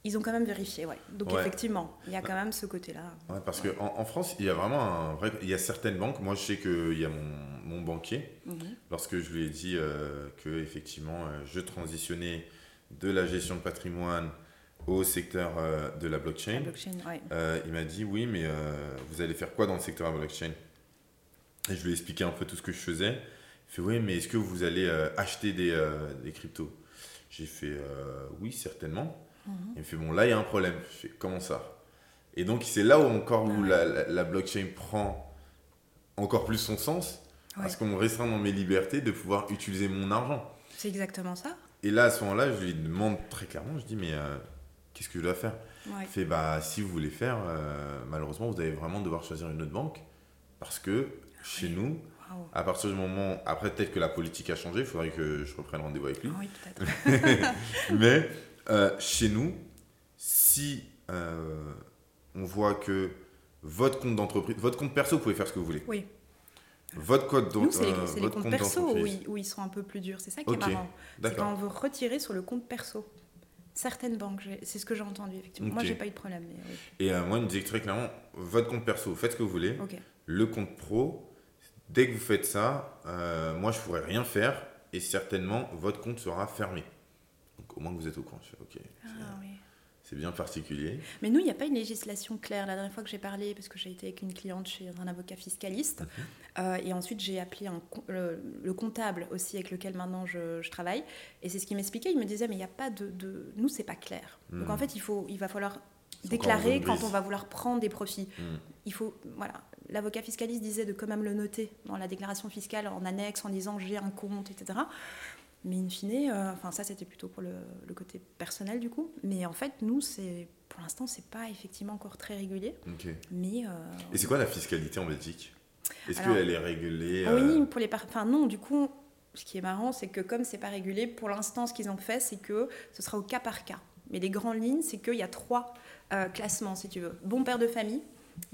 Ils ont quand même vérifié, ouais. Donc Ouais. effectivement, il y a quand même ce côté-là. Ouais, parce qu'en en France, il y a vraiment un vrai. Il y a certaines banques. Moi, je sais qu'il y a mon, mon banquier. Mhm. Lorsque je lui ai dit euh, que effectivement, euh, je transitionnais de la gestion de patrimoine au secteur euh, de la La blockchain, euh, il m'a dit oui, mais vous allez faire quoi dans le secteur de la blockchain? Et je lui ai expliqué un peu tout ce que je faisais. Il fait oui, mais est-ce que vous allez acheter des, des cryptos? J'ai fait oui, certainement. Mhm. Il me fait bon là il y a un problème. Je fais comment ça? Et donc c'est là où encore où Ah ouais. la, la, la blockchain prend encore plus son sens parce qu'on me restreint dans mes libertés de pouvoir utiliser mon argent. C'est exactement ça. Et là à ce moment-là je lui demande très clairement, je dis mais euh, qu'est-ce que je dois faire? Ouais. Fait bah si vous voulez faire euh, malheureusement vous allez vraiment devoir choisir une autre banque parce que chez Oui. nous à partir du moment après peut-être que la politique a changé, il faudrait que je reprenne rendez-vous avec lui. Oui, peut-être. Mais euh, chez nous, si euh, on voit que votre compte d'entreprise, votre compte perso, vous pouvez faire ce que vous voulez. Oui. Votre code Nous, c'est les, euh, c'est les votre comptes compte perso où d'entreprise. ils, où ils sont un peu plus durs. C'est ça qui est marrant. C'est quand on veut retirer sur le compte perso. Certaines banques, c'est ce que j'ai entendu, effectivement. Moi, Ok. j'ai pas eu de problème. Mais oui. Et moi, il me disait très clairement, votre compte perso, faites ce que vous voulez. Le compte pro, dès que vous faites ça, moi, je pourrais rien faire et certainement, votre compte sera fermé. Au moins que vous êtes au courant. Je fais, ok, Ah, oui. c'est bien particulier. Mais nous, il n'y a pas une législation claire. La dernière fois que j'ai parlé, parce que j'ai été avec une cliente chez un avocat fiscaliste, Mhm. euh, et ensuite j'ai appelé un, le, le comptable aussi avec lequel maintenant je, je travaille, et c'est ce qu'il m'expliquait. Il me disait, mais il n'y a pas de, de... Nous, c'est pas clair. Donc Mhm. en fait, il, faut, il va falloir déclarer quand on va vouloir prendre des profits. Hmm. Il faut, voilà, l'avocat fiscaliste disait de quand même le noter dans la déclaration fiscale en annexe en disant j'ai un compte, etc. Mais in fine, euh, enfin ça c'était plutôt pour le, le côté personnel du coup. Mais en fait, nous, c'est pour l'instant, c'est pas effectivement encore très régulier. Ok. Mais euh, Et c'est quoi la fiscalité en Belgique? Est-ce qu'elle est régulée ah euh, oui, pour les enfin non, du coup, ce qui est marrant, c'est que comme c'est pas régulé, pour l'instant, ce qu'ils ont fait, c'est que ce sera au cas par cas. Mais les grandes lignes, c'est qu'il y a trois euh, classements, si tu veux. Bon père de famille.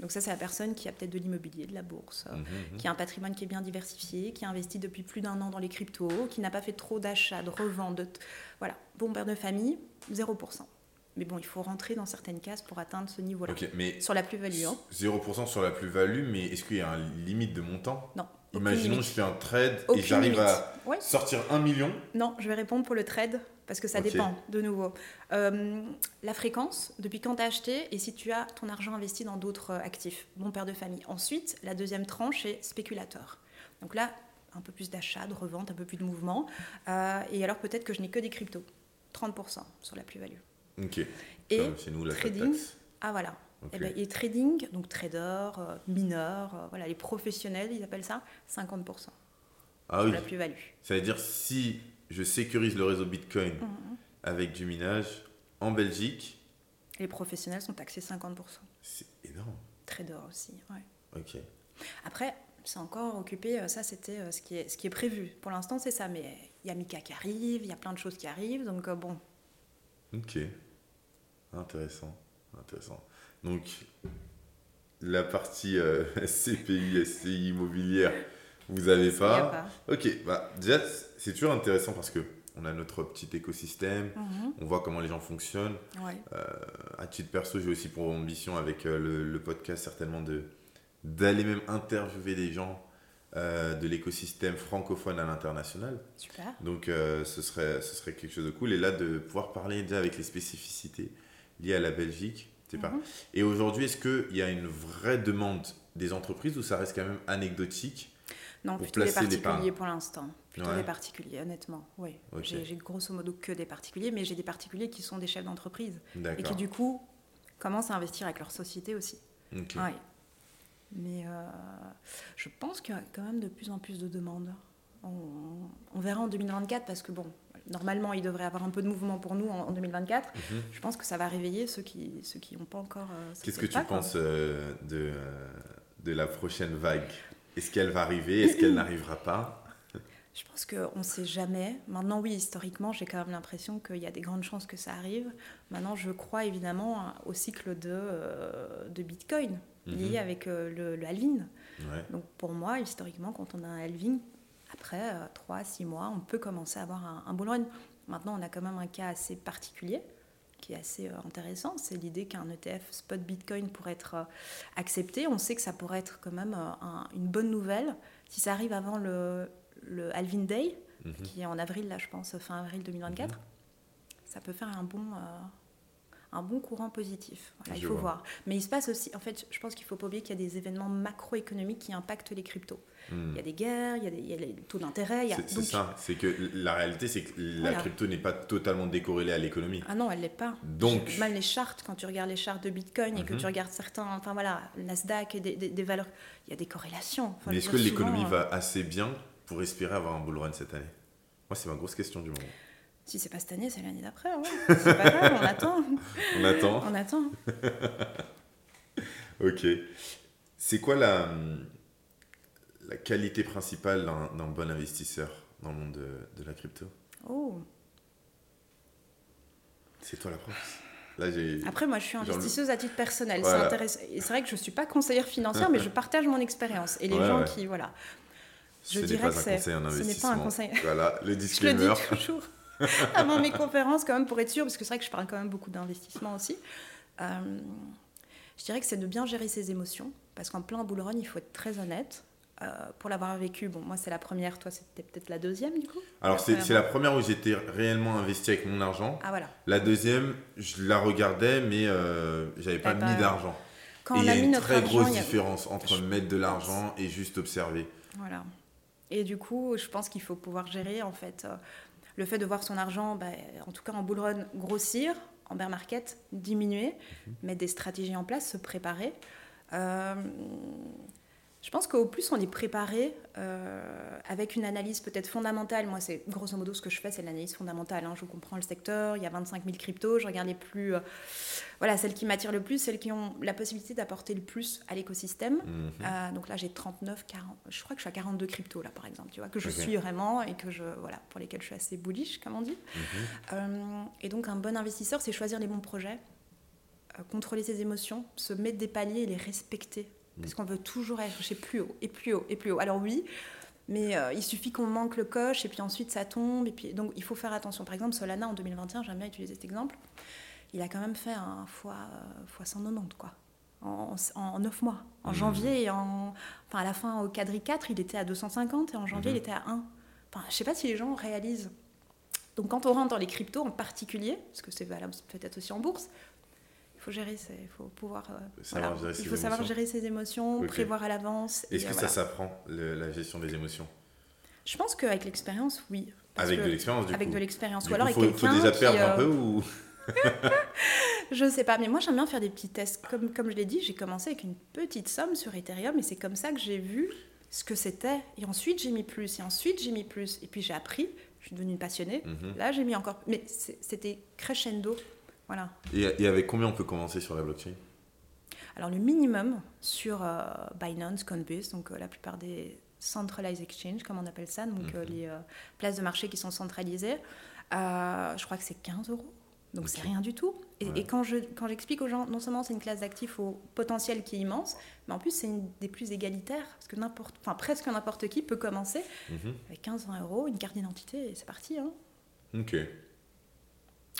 Donc ça, c'est la personne qui a peut-être de l'immobilier, de la bourse, euh, mhm, mhm. qui a un patrimoine qui est bien diversifié, qui a investi depuis plus d'un an dans les cryptos, qui n'a pas fait trop d'achats, de reventes. De t- Voilà, bon père de famille, 0%. Mais bon, il faut rentrer dans certaines cases pour atteindre ce niveau-là. Ok, mais Sur la plus-value, hein. 0% sur la plus-value, mais est-ce qu'il y a une limite de montant? Non. Imaginons, je fais un trade et j'arrive à sortir un million. Non, je vais répondre pour le trade parce que ça dépend, de nouveau. Euh, la fréquence, depuis quand tu as acheté et si tu as ton argent investi dans d'autres actifs, bon père de famille. Ensuite, la deuxième tranche est spéculateur. Donc là, un peu plus d'achat, de revente, un peu plus de mouvement. Euh, et alors peut-être que je n'ai que des cryptos, 30% sur la plus-value. Ok. Et nous, la trading, ah voilà. Et, eh ben, et, trading, donc trader, euh, mineur, euh, voilà, les professionnels, ils appellent ça 50%. Ah oui. la plus-value. Ça veut dire si je sécurise le réseau Bitcoin mhm. avec du minage en Belgique. Les professionnels sont taxés 50%. C'est énorme. Trader aussi, ouais. Ok. Après, c'est encore occupé, euh, ça c'était euh, ce, qui est, ce qui est prévu. Pour l'instant, c'est ça, mais il y a Mika qui arrive, il y a plein de choses qui arrivent, donc euh, bon. Ok. Intéressant. Intéressant. Donc, la partie CPI, SCI immobilière, vous n'avez pas. pas. Ok, bah, déjà, c'est toujours intéressant parce que on a notre petit écosystème, mhm. on voit comment les gens fonctionnent. à titre perso, j'ai aussi pour ambition avec le, podcast certainement de d'aller même interviewer des gens euh, de l'écosystème francophone à l'international. Super. Donc euh, ce, serait, ce serait quelque chose de cool. Et là, de pouvoir parler déjà avec les spécificités liées à la Belgique. Pas. Et aujourd'hui, est-ce qu'il y a une vraie demande des entreprises ou ça reste quand même anecdotique non, plutôt des particuliers pour l'instant. Plutôt des particuliers, honnêtement. Oui. J'ai grosso modo que des particuliers, mais j'ai des particuliers qui sont des chefs d'entreprise et qui du coup commencent à investir avec leur société aussi. Okay. Mais euh, je pense qu'il y a quand même de plus en plus de demandes. On, verra en 2024 parce que, bon, normalement, il devrait y avoir un peu de mouvement pour nous en, 2024. Mhm. Je pense que ça va réveiller ceux qui n'ont ceux qui pas encore. Euh, Qu'est-ce que tu penses euh, de, de la prochaine vague? Est-ce qu'elle va arriver? Est-ce qu'elle n'arrivera pas? Je pense qu'on ne sait jamais. Maintenant, oui, historiquement, j'ai quand même l'impression qu'il y a des grandes chances que ça arrive. Maintenant, je crois évidemment au cycle de, de Bitcoin lié mhm. avec euh, le, le, halving. Donc pour moi, historiquement, quand on a un halving, après 3-6 euh, mois, on peut commencer à avoir un, un. Maintenant, on a quand même un cas assez particulier qui est assez euh, intéressant. C'est l'idée qu'un ETF spot Bitcoin pourrait être accepté. On sait que ça pourrait être quand même une bonne nouvelle si ça arrive avant le, le Halving Day, mhm. qui est en avril, là, je pense, fin avril 2024. Mhm. Ça peut faire un bon, un bon courant positif. il faut voir. Mais il se passe aussi, en fait, je pense qu'il ne faut pas oublier qu'il y a des événements macroéconomiques qui impactent les cryptos. Hmm. Il y a des guerres, il y a, des, il y a les taux d'intérêt. C'est ça, c'est que la réalité, c'est que la crypto n'est pas totalement décorrélée à l'économie. Ah non, elle ne l'est pas. Donc, même les chartes, quand tu regardes les chartes de Bitcoin et que mhm. tu regardes certains, enfin voilà, Nasdaq et des, des, valeurs, il y a des corrélations. Mais est-ce que l'économie euh, va assez bien pour espérer avoir un bull run cette année? Moi, c'est ma grosse question du moment. Si c'est pas cette année, c'est l'année d'après. Ouais. C'est pas grave, on attend. On attend. on attend. ok. C'est quoi la, la qualité principale d'un bon investisseur dans le monde de, de la crypto? Oh. C'est toi la prof. Là, Après, moi, je suis investisseuse à titre personnel. C'est vrai que je ne suis pas conseillère financière, mais je partage mon expérience. Et les gens qui, voilà. Je Ce dirais que c'est. Ce n'est pas un conseil. Voilà, le disclaimer. je le dis toujours. avant mes conférences, quand même, pour être sûr, parce que c'est vrai que je parle quand même beaucoup d'investissement aussi. Euh, je dirais que c'est de bien gérer ses émotions, parce qu'en plein run, il faut être très honnête. Euh, pour l'avoir vécu, bon, moi c'est la première, toi c'était peut-être la deuxième du coup? Alors c'est la première où j'étais réellement investi avec mon argent. Ah voilà. La deuxième, je la regardais, mais euh, j'avais pas mis d'argent. Et il y a une très grosse différence entre mettre de l'argent et juste observer. Voilà. Et du coup, je pense qu'il faut pouvoir gérer en fait. Euh, le fait de voir son argent, bah, en tout cas en bull run, grossir, en bear market, diminuer, mhm. mettre des stratégies en place, se préparer. Euh, je pense qu'au plus on est préparé euh, avec une analyse peut-être fondamentale, moi c'est grosso modo ce que je fais, c'est l'analyse fondamentale. Hein. Je comprends le secteur, il y a 25 000 cryptos, je regarde les plus, euh, voilà, celles qui m'attirent le plus, celles qui ont la possibilité d'apporter le plus à l'écosystème. Mhm. Euh, donc là j'ai 39, 40, je crois que je suis à 42 cryptos là par exemple, tu vois, que je suis vraiment et que je, voilà, pour lesquels je suis assez bullish comme on dit. Mhm. et donc un bon investisseur, c'est choisir les bons projets, contrôler ses émotions, se mettre des paliers et les respecter parce qu'on veut toujours aller chercher plus haut et plus haut et plus haut. Alors oui, mais euh, il suffit qu'on manque le coche et puis ensuite ça tombe. Et puis, donc il faut faire attention. Par exemple, Solana en 2021, j'aime bien utiliser cet exemple, il a quand même fait un fois, fois 190. Quoi. en, en 9 mois. En janvier, et en, enfin à la fin au quadri 4, il était à 250 et en janvier, il était à 1. Enfin, je ne sais pas si les gens réalisent. Donc quand on rentre dans les cryptos en particulier, parce que c'est valable peut-être aussi en bourse, faut gérer, il faut pouvoir, voilà, gérer il faut savoir gérer ses émotions, prévoir à l'avance. Est-ce que euh, ça s'apprend, la gestion des émotions? Je pense qu'avec l'expérience, oui. Parce Avec de l'expérience, du Avec coup. de l'expérience. Ou alors coup, avec faut, faut quelqu'un déjà qui, perdre un euh, peu ou... Je sais pas, mais moi j'aime bien faire des petits tests. Comme, comme je l'ai dit, j'ai commencé avec une petite somme sur Ethereum et c'est comme ça que j'ai vu ce que c'était. Et ensuite j'ai mis plus, et ensuite j'ai mis plus. Et puis j'ai appris, je suis devenue passionnée. Mhm. Là j'ai mis encore. Mais c'était crescendo. Voilà. et, et avec combien on peut commencer sur la blockchain? Alors le minimum sur euh, Binance, Coinbase, donc euh, la plupart des centralized exchange, comme on appelle ça, donc euh, Mhm. les places de marché qui sont centralisées, je crois que c'est 15 euros. Donc c'est rien du tout. Et, Ouais. et quand je quand j'explique aux gens, non seulement c'est une classe d'actifs au potentiel qui est immense, mais en plus c'est une des plus égalitaires, parce que n'importe, enfin presque n'importe qui peut commencer Mhm. avec 15-20 euros, une carte d'identité et c'est parti. hein. Ok.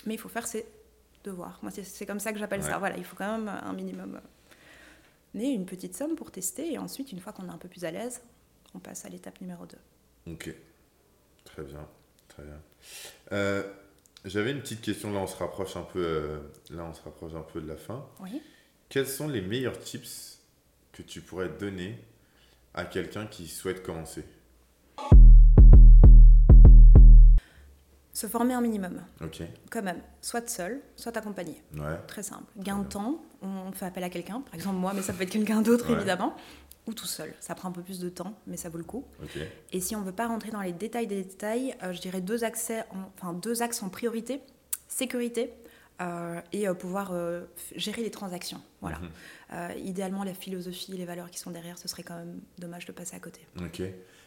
Mais il faut faire ses devoirs. Moi, c'est- c'est comme ça que j'appelle Ouais. ça. Voilà, il faut quand même un minimum. Mais une petite somme pour tester. Et ensuite, une fois qu'on est un peu plus à l'aise, on passe à l'étape numéro 2. Ok. Très bien. Très bien. Euh, J'avais une petite question, là on se rapproche un peu, euh, là on se rapproche un peu de la fin. Oui. Quels sont les meilleurs tips que tu pourrais donner à quelqu'un qui souhaite commencer? Se former un minimum, quand même. Soit seul, soit accompagné. Ouais. Très simple. Gain de temps, on fait appel à quelqu'un. Par exemple, moi, mais ça peut être quelqu'un d'autre, Ouais. évidemment. Ou tout seul. Ça prend un peu plus de temps, mais ça vaut le coup. Et si on ne veut pas rentrer dans les détails des détails, euh, je dirais deux, accès en- enfin, deux axes en priorité. Sécurité euh, et euh, pouvoir euh, gérer les transactions. Voilà. Mhm. Idéalement, la philosophie et les valeurs qui sont derrière, ce serait quand même dommage de passer à côté. Ok.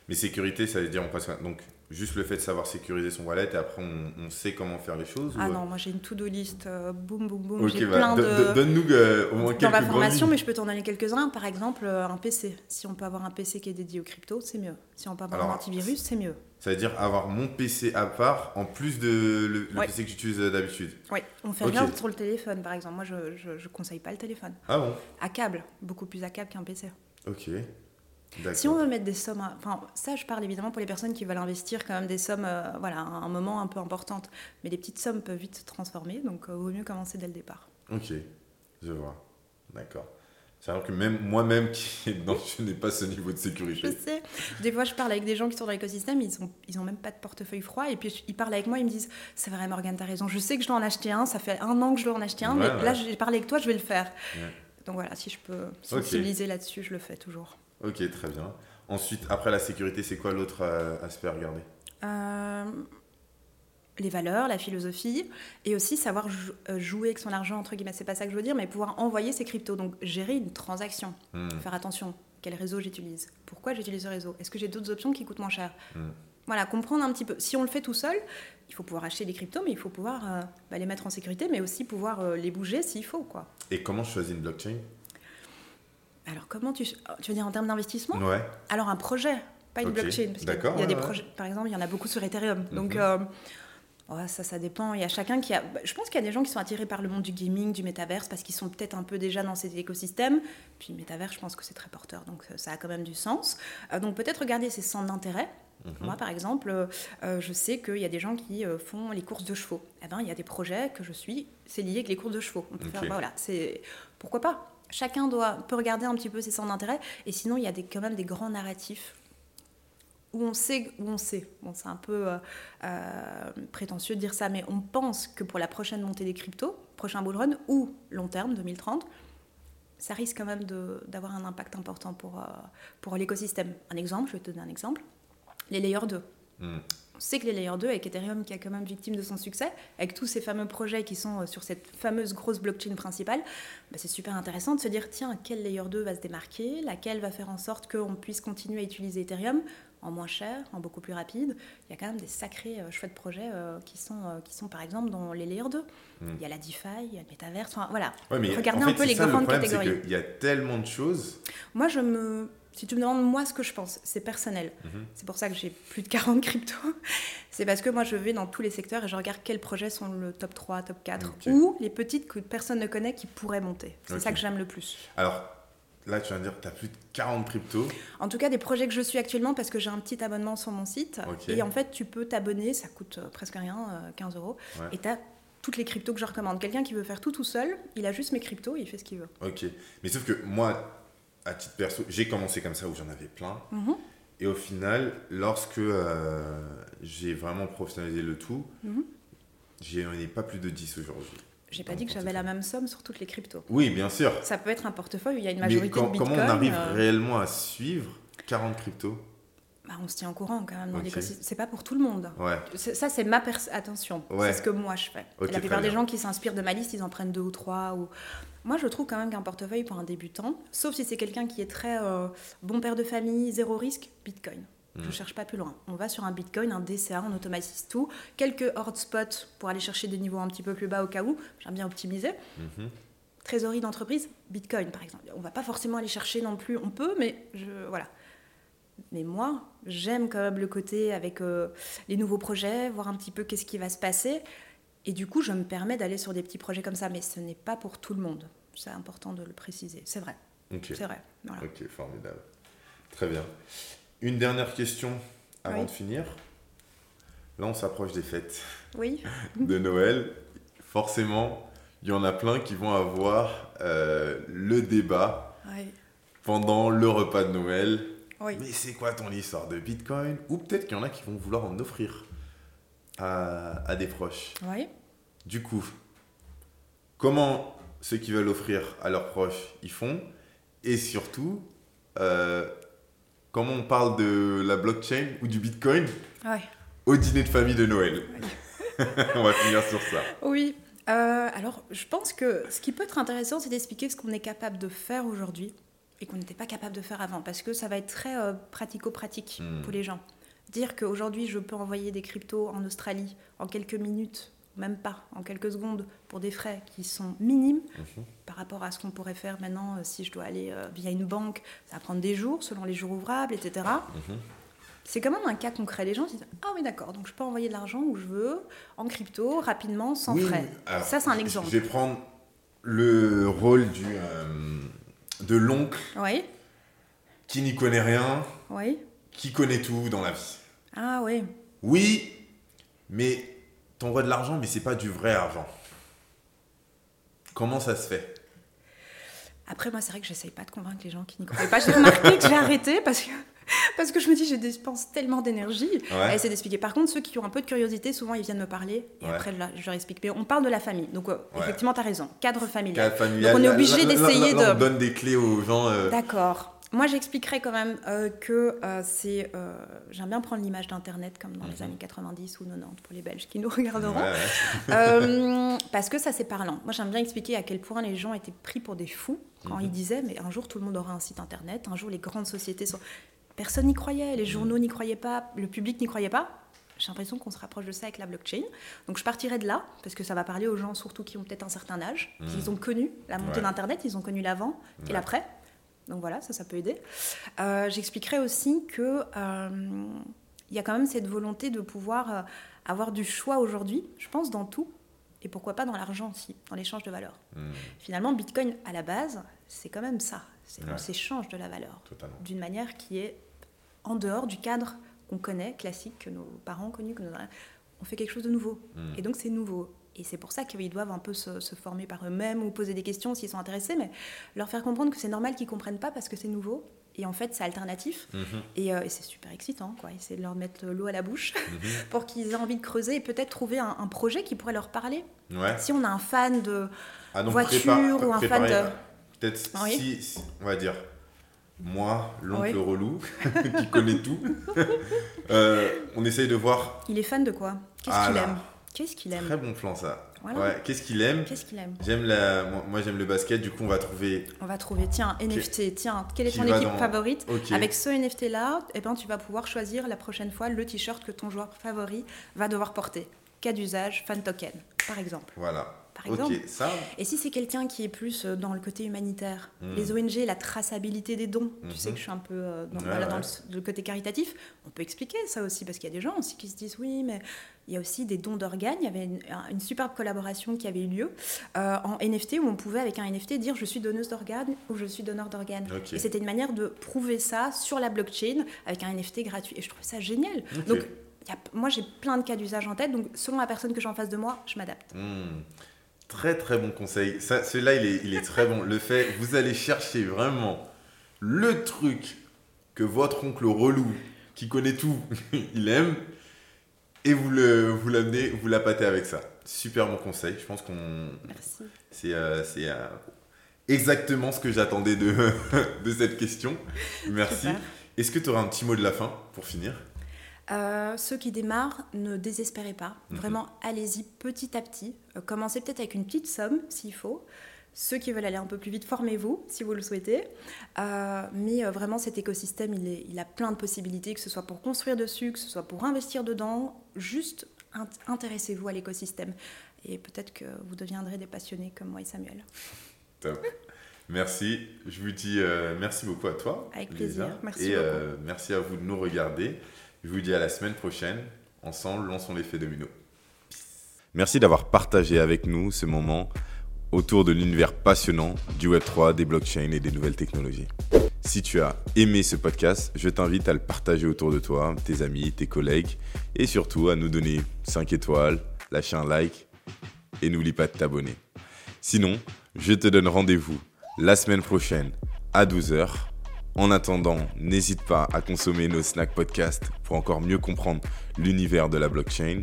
Mais sécurité, ça veut dire on passe à- donc juste le fait de savoir sécuriser son wallet et après on, on sait comment faire les choses Ah ou- non, moi j'ai une to-do list, euh, boum boum boum, Ok, j'ai bah, plein de... don- donne-nous euh, au moins dans quelques ma grandes formation, mais je peux t'en donner quelques-uns. Par exemple, euh, un PC. Si on peut avoir un PC qui est dédié aux crypto, c'est mieux. Si on peut avoir Alors, un antivirus, c'est mieux. Ça veut dire avoir mon PC à part en plus de le, le Ouais. PC que j'utilise euh, d'habitude. Oui, on fait Ok. rien sur le téléphone, par exemple. Moi, je, je conseille pas le téléphone. Ah bon? À câble, beaucoup plus à câble qu'un PC. Ok. Si on veut mettre des sommes, enfin ça je parle évidemment pour les personnes qui veulent investir quand même des sommes, euh, voilà, à un moment un peu importantes, mais les petites sommes peuvent vite se transformer, donc euh, vaut mieux commencer dès le départ. Ok, je vois. D'accord. C'est alors que même moi-même qui je n'ai pas ce niveau de Je sécurité. sais, des fois je parle avec des gens qui sont dans l'écosystème, ils ont, ils ont même pas de portefeuille froid, et puis ils parlent avec moi, ils me disent c'est vrai Morgane, t'as raison, je sais que je dois en acheter un, ça fait un an que je dois en acheter un, Ouais, mais ouais. là j'ai parlé avec toi, je vais le faire. Ouais. Donc voilà, si je peux sensibiliser là-dessus, je le fais toujours. Ok, très bien. Ensuite, après la sécurité, c'est quoi l'autre euh, aspect à regarder? Euh, les valeurs, la philosophie, et aussi savoir euh, jouer avec son argent, entre guillemets, c'est pas ça que je veux dire, mais pouvoir envoyer ses cryptos, donc gérer une transaction, Hmm, faire attention, quel réseau j'utilise, pourquoi j'utilise ce réseau, est-ce que j'ai d'autres options qui coûtent moins cher? Hmm. Voilà, comprendre un petit peu. Si on le fait tout seul, il faut pouvoir acheter des cryptos, mais il faut pouvoir euh, bah, les mettre en sécurité, mais aussi pouvoir euh, les bouger s'il faut, quoi. Et comment je choisis une blockchain? Alors, comment tu... Tu veux dire en termes d'investissement Ouais. Alors un projet, pas une blockchain. Parce qu'il y a- d'accord, il y a des ouais, projets, par exemple, il y en a beaucoup sur Ethereum. Donc Mhm. euh, ouais, ça, ça dépend. Il y a chacun qui a. bah, Je pense qu'il y a des gens qui sont attirés par le monde du gaming, du métaverse, parce qu'ils sont peut-être un peu déjà dans cet écosystème. Puis le métaverse, je pense que c'est très porteur, donc euh, ça a quand même du sens. Euh, donc peut-être regarder ses centres d'intérêt. Mhm. Moi, par exemple, euh, euh, je sais qu'il y a des gens qui euh, font les courses de chevaux. Eh ben, il y a des projets que je suis, c'est lié avec les courses de chevaux. On peut faire, bah, voilà, c'est pourquoi pas? Chacun doit peut regarder un petit peu ses centres d'intérêt. Et sinon, il y a quand même des grands narratifs où on sait, où on sait. Bon, c'est un peu euh, euh, prétentieux de dire ça, mais on pense que pour la prochaine montée des cryptos, prochain bull run ou long terme 2030, ça risque quand même d'avoir un impact important pour, euh, pour l'écosystème. Un exemple, je vais te donner un exemple. Les layers 2. Hmm. On sait que les layers 2, avec Ethereum qui est quand même victime de son succès, avec tous ces fameux projets qui sont euh, sur cette fameuse grosse blockchain principale, bah, c'est super intéressant de se dire tiens, quel layer 2 va se démarquer, laquelle va faire en sorte qu'on puisse continuer à utiliser Ethereum en moins cher, en beaucoup plus rapide? Il y a quand même des sacrés euh, chouettes projets euh, qui, sont, qui sont par exemple dans les layers 2. Mm. Il y a la DeFi, il y a le Metaverse, enfin voilà. Ouais, Regardez en fait, un peu les ça, le grandes problème, catégories. qu'il y a tellement de choses. Moi, je me. Si tu me demandes moi ce que je pense, c'est personnel. Mhm. C'est pour ça que j'ai plus de 40 cryptos. c'est parce que moi je vais dans tous les secteurs et je regarde quels projets sont le top 3, top 4 Ok. ou les petites que personne ne connaît qui pourraient monter. C'est ça que j'aime le plus. Alors, là, tu viens de dire que tu as plus de 40 cryptos. En tout cas, des projets que je suis actuellement parce que j'ai un petit abonnement sur mon site. Et en fait, tu peux t'abonner, ça coûte euh, presque rien, euh, 15 euros. Ouais. Et tu as toutes les cryptos que je recommande. Quelqu'un qui veut faire tout tout seul, il a juste mes cryptos et il fait ce qu'il veut. Ok. Mais sauf que moi, à titre perso, j'ai commencé comme ça où j'en avais plein. Mhm. Et au final, lorsque euh, j'ai vraiment professionnalisé le tout, Mhm. j'en ai pas plus de 10 aujourd'hui. J'ai pas dit que j'avais la même somme sur toutes les cryptos. Oui, bien sûr. Ça peut être un portefeuille où il y a une Mais majorité com- de bitcoin. comment on arrive euh, réellement à suivre 40 cryptos? Bah, on se tient au courant quand même. C'est pas pour tout le monde. Ouais. Ça, c'est ma pers- attention. Ouais. C'est ce que moi je fais. La plupart des gens qui s'inspirent de ma liste, ils en prennent deux ou trois. Ou... Moi, je trouve quand même qu'un portefeuille pour un débutant, sauf si c'est quelqu'un qui est très euh, bon père de famille, zéro risque, Bitcoin. Je Mm. ne cherche pas plus loin. On va sur un Bitcoin, un DCA, on automatise tout. Quelques hotspots pour aller chercher des niveaux un petit peu plus bas au cas où. J'aime bien optimiser. Mhm. Trésorerie d'entreprise, Bitcoin par exemple. On va pas forcément aller chercher non plus, on peut, mais je, voilà. Mais moi, j'aime quand même le côté avec euh, les nouveaux projets, voir un petit peu qu'est-ce qui va se passer. Et du coup, je me permets d'aller sur des petits projets comme ça, mais ce n'est pas pour tout le monde. C'est important de le préciser. C'est vrai, c'est vrai. Voilà. Ok, formidable. Très bien. Une dernière question avant Oui. de finir. Là, on s'approche des fêtes Oui, de Noël. Forcément, il y en a plein qui vont avoir euh, le débat oui, pendant le repas de Noël. oui. Mais c'est quoi ton histoire de Bitcoin? Ou peut-être qu'il y en a qui vont vouloir en offrir à, à des proches. oui. Du coup, comment ceux qui veulent offrir à leurs proches y font? Et surtout, euh, comment on parle de la blockchain ou du Bitcoin au dîner de famille de Noël? On va finir sur ça. Oui. Euh, alors, je pense que ce qui peut être intéressant, c'est d'expliquer ce qu'on est capable de faire aujourd'hui et qu'on n'était pas capable de faire avant, parce que ça va être très euh, pratico-pratique Hmm. pour les gens. Dire qu'aujourd'hui, je peux envoyer des cryptos en Australie en quelques minutes, même pas, en quelques secondes, pour des frais qui sont minimes Mhm. par rapport à ce qu'on pourrait faire maintenant euh, si je dois aller euh, via une banque, ça va prendre des jours, selon les jours ouvrables, etc. Mhm. C'est quand même un cas concret. Les gens se disent Ah oui, d'accord, donc je peux envoyer de l'argent où je veux, en crypto, rapidement, sans Oui, frais. alors, Ça, c'est un exemple. Je vais prendre le rôle du, euh, de l'oncle Oui, qui n'y connaît rien, oui. qui connaît tout dans la vie. Ah oui. Oui, mais t'envoies de l'argent, mais c'est pas du vrai argent. Comment ça se fait? Après, moi, c'est vrai que j'essaye pas de convaincre les gens qui n'y croient pas. J'ai remarqué que j'ai arrêté parce que, parce que je me dis, je dépense tellement d'énergie à Ouais. essayer d'expliquer. Par contre, ceux qui ont un peu de curiosité, souvent, ils viennent me parler et Ouais. après, je, la- je leur explique. Mais on parle de la famille. Donc, euh, Ouais. effectivement, tu as raison. Cadre familial. Cadre familial, Donc, on est là- obligé là- là- d'essayer là- là, de- On donne des clés aux gens. euh, D'accord. Moi, j'expliquerai quand même euh, que euh, c'est. euh, J'aime bien prendre l'image d'Internet comme dans les Mhm. années 90 ou 90 pour les Belges qui nous regarderont. ouais, parce que ça, c'est parlant. Moi, j'aime bien expliquer à quel point les gens étaient pris pour des fous quand Mhm. ils disaient Mais un jour, tout le monde aura un site internet, un jour, les grandes sociétés sont. Personne n'y croyait, les journaux n'y croyaient pas, le public n'y croyait pas. J'ai l'impression qu'on se rapproche de ça avec la blockchain. Donc, je partirai de là, parce que ça va parler aux gens, surtout qui ont peut-être un certain âge. Mhm. Ils ont connu la montée Ouais. d'Internet, ils ont connu l'avant Ouais. et l'après. Donc voilà, ça, ça peut aider. Euh, J'expliquerai aussi que euh, il y a quand même cette volonté de pouvoir euh, avoir du choix aujourd'hui, je pense, dans tout. Et pourquoi pas dans l'argent aussi, dans l'échange de valeur. Hmm, Finalement, Bitcoin, à la base, c'est quand même ça. C'est Ouais. on s'échange de la valeur d'une manière qui est en dehors du cadre qu'on connaît, classique, que nos parents ont connu, que nos... on fait quelque chose de nouveau. Hmm. Et donc c'est nouveau. Et c'est pour ça qu'ils doivent un peu se, se former par eux-mêmes ou poser des questions s'ils sont intéressés, mais leur faire comprendre que c'est normal qu'ils comprennent pas parce que c'est nouveau. Et en fait, c'est alternatif. Mhm, Et, euh, et c'est super excitant, quoi. Essayer de leur mettre l'eau à la bouche mhm. pour qu'ils aient envie de creuser et peut-être trouver un, un projet qui pourrait leur parler. Ouais. Si on a un fan de... Ah, voiture ou un fan de- Peut-être Oui. si, si- on va dire, moi, l'oncle Oui. relou, qui connaît tout, euh, on essaye de voir. Il est fan de quoi? Qu'est-ce Ah qu'il aime? Qu'est-ce qu'il aime Très bon plan ça. Voilà. Ouais. Qu'est-ce qu'il aime Qu'est-ce qu'il aime J'aime la, moi, j'aime le basket. Du coup, on va trouver. On va trouver, tiens, NFT, tiens, quelle est ton équipe dans- favorite. Avec ce NFT-là, eh ben, tu vas pouvoir choisir la prochaine fois le t-shirt que ton joueur favori va devoir porter. Cas d'usage, fan token, par exemple. Voilà. Par exemple. Ok, ça. Et si c'est quelqu'un qui est plus euh, dans le côté humanitaire, Hmm. les ONG, la traçabilité des dons, Mhm. tu sais que je suis un peu euh, dans, Ouais, voilà, dans ouais. le, le côté caritatif, on peut expliquer ça aussi, parce qu'il y a des gens aussi qui se disent oui, mais il y a aussi des dons d'organes. Il y avait une, un- une superbe collaboration qui avait eu lieu euh, en NFT où on pouvait, avec un NFT, dire je suis donneuse d'organes ou je suis donneur d'organes. Et c'était une manière de prouver ça sur la blockchain avec un NFT gratuit. Et je trouve ça génial. Donc, il y a- moi, j'ai plein de cas d'usage en tête, donc selon la personne que j'ai en face de moi, je m'adapte. Hmm. Très très bon conseil. Ça, celui-là, il est, il est très bon. Le fait, vous allez chercher vraiment le truc que votre oncle relou, qui connaît tout, il aime, et vous le, vous l'amenez, vous l'appâtez avec ça. Super bon conseil. Je pense qu'on, Merci. c'est, euh, c'est euh, exactement ce que j'attendais de, de cette question. Merci. Est-ce que tu auras un petit mot de la fin pour finir? Euh, ceux qui démarrent, ne désespérez pas. Mhm. Vraiment, allez-y petit à petit. Euh, commencez peut-être avec une petite somme, s'il faut. Ceux qui veulent aller un peu plus vite, formez-vous, si vous le souhaitez. Euh, mais vraiment, cet écosystème, il, est- il a plein de possibilités, que ce soit pour construire dessus, que ce soit pour investir dedans. Juste int- intéressez-vous à l'écosystème. Et peut-être que vous deviendrez des passionnés comme moi et Samuel. Top. Merci. Je vous dis merci beaucoup à toi. Avec Lisa. plaisir. Merci Et merci à vous de nous regarder. Je vous dis à la semaine prochaine. Ensemble, lançons l'effet domino. Merci d'avoir partagé avec nous ce moment autour de l'univers passionnant du Web3, des blockchains et des nouvelles technologies. Si tu as aimé ce podcast, je t'invite à le partager autour de toi, tes amis, tes collègues, et surtout à nous donner 5 étoiles, lâcher un like, et n'oublie pas de t'abonner. Sinon, je te donne rendez-vous la semaine prochaine à 12h. En attendant, n'hésite pas à consommer nos snacks podcast pour encore mieux comprendre l'univers de la blockchain.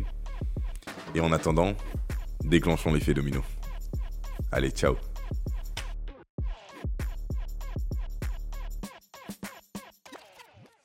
Et en attendant, déclenchons l'effet domino. Allez, ciao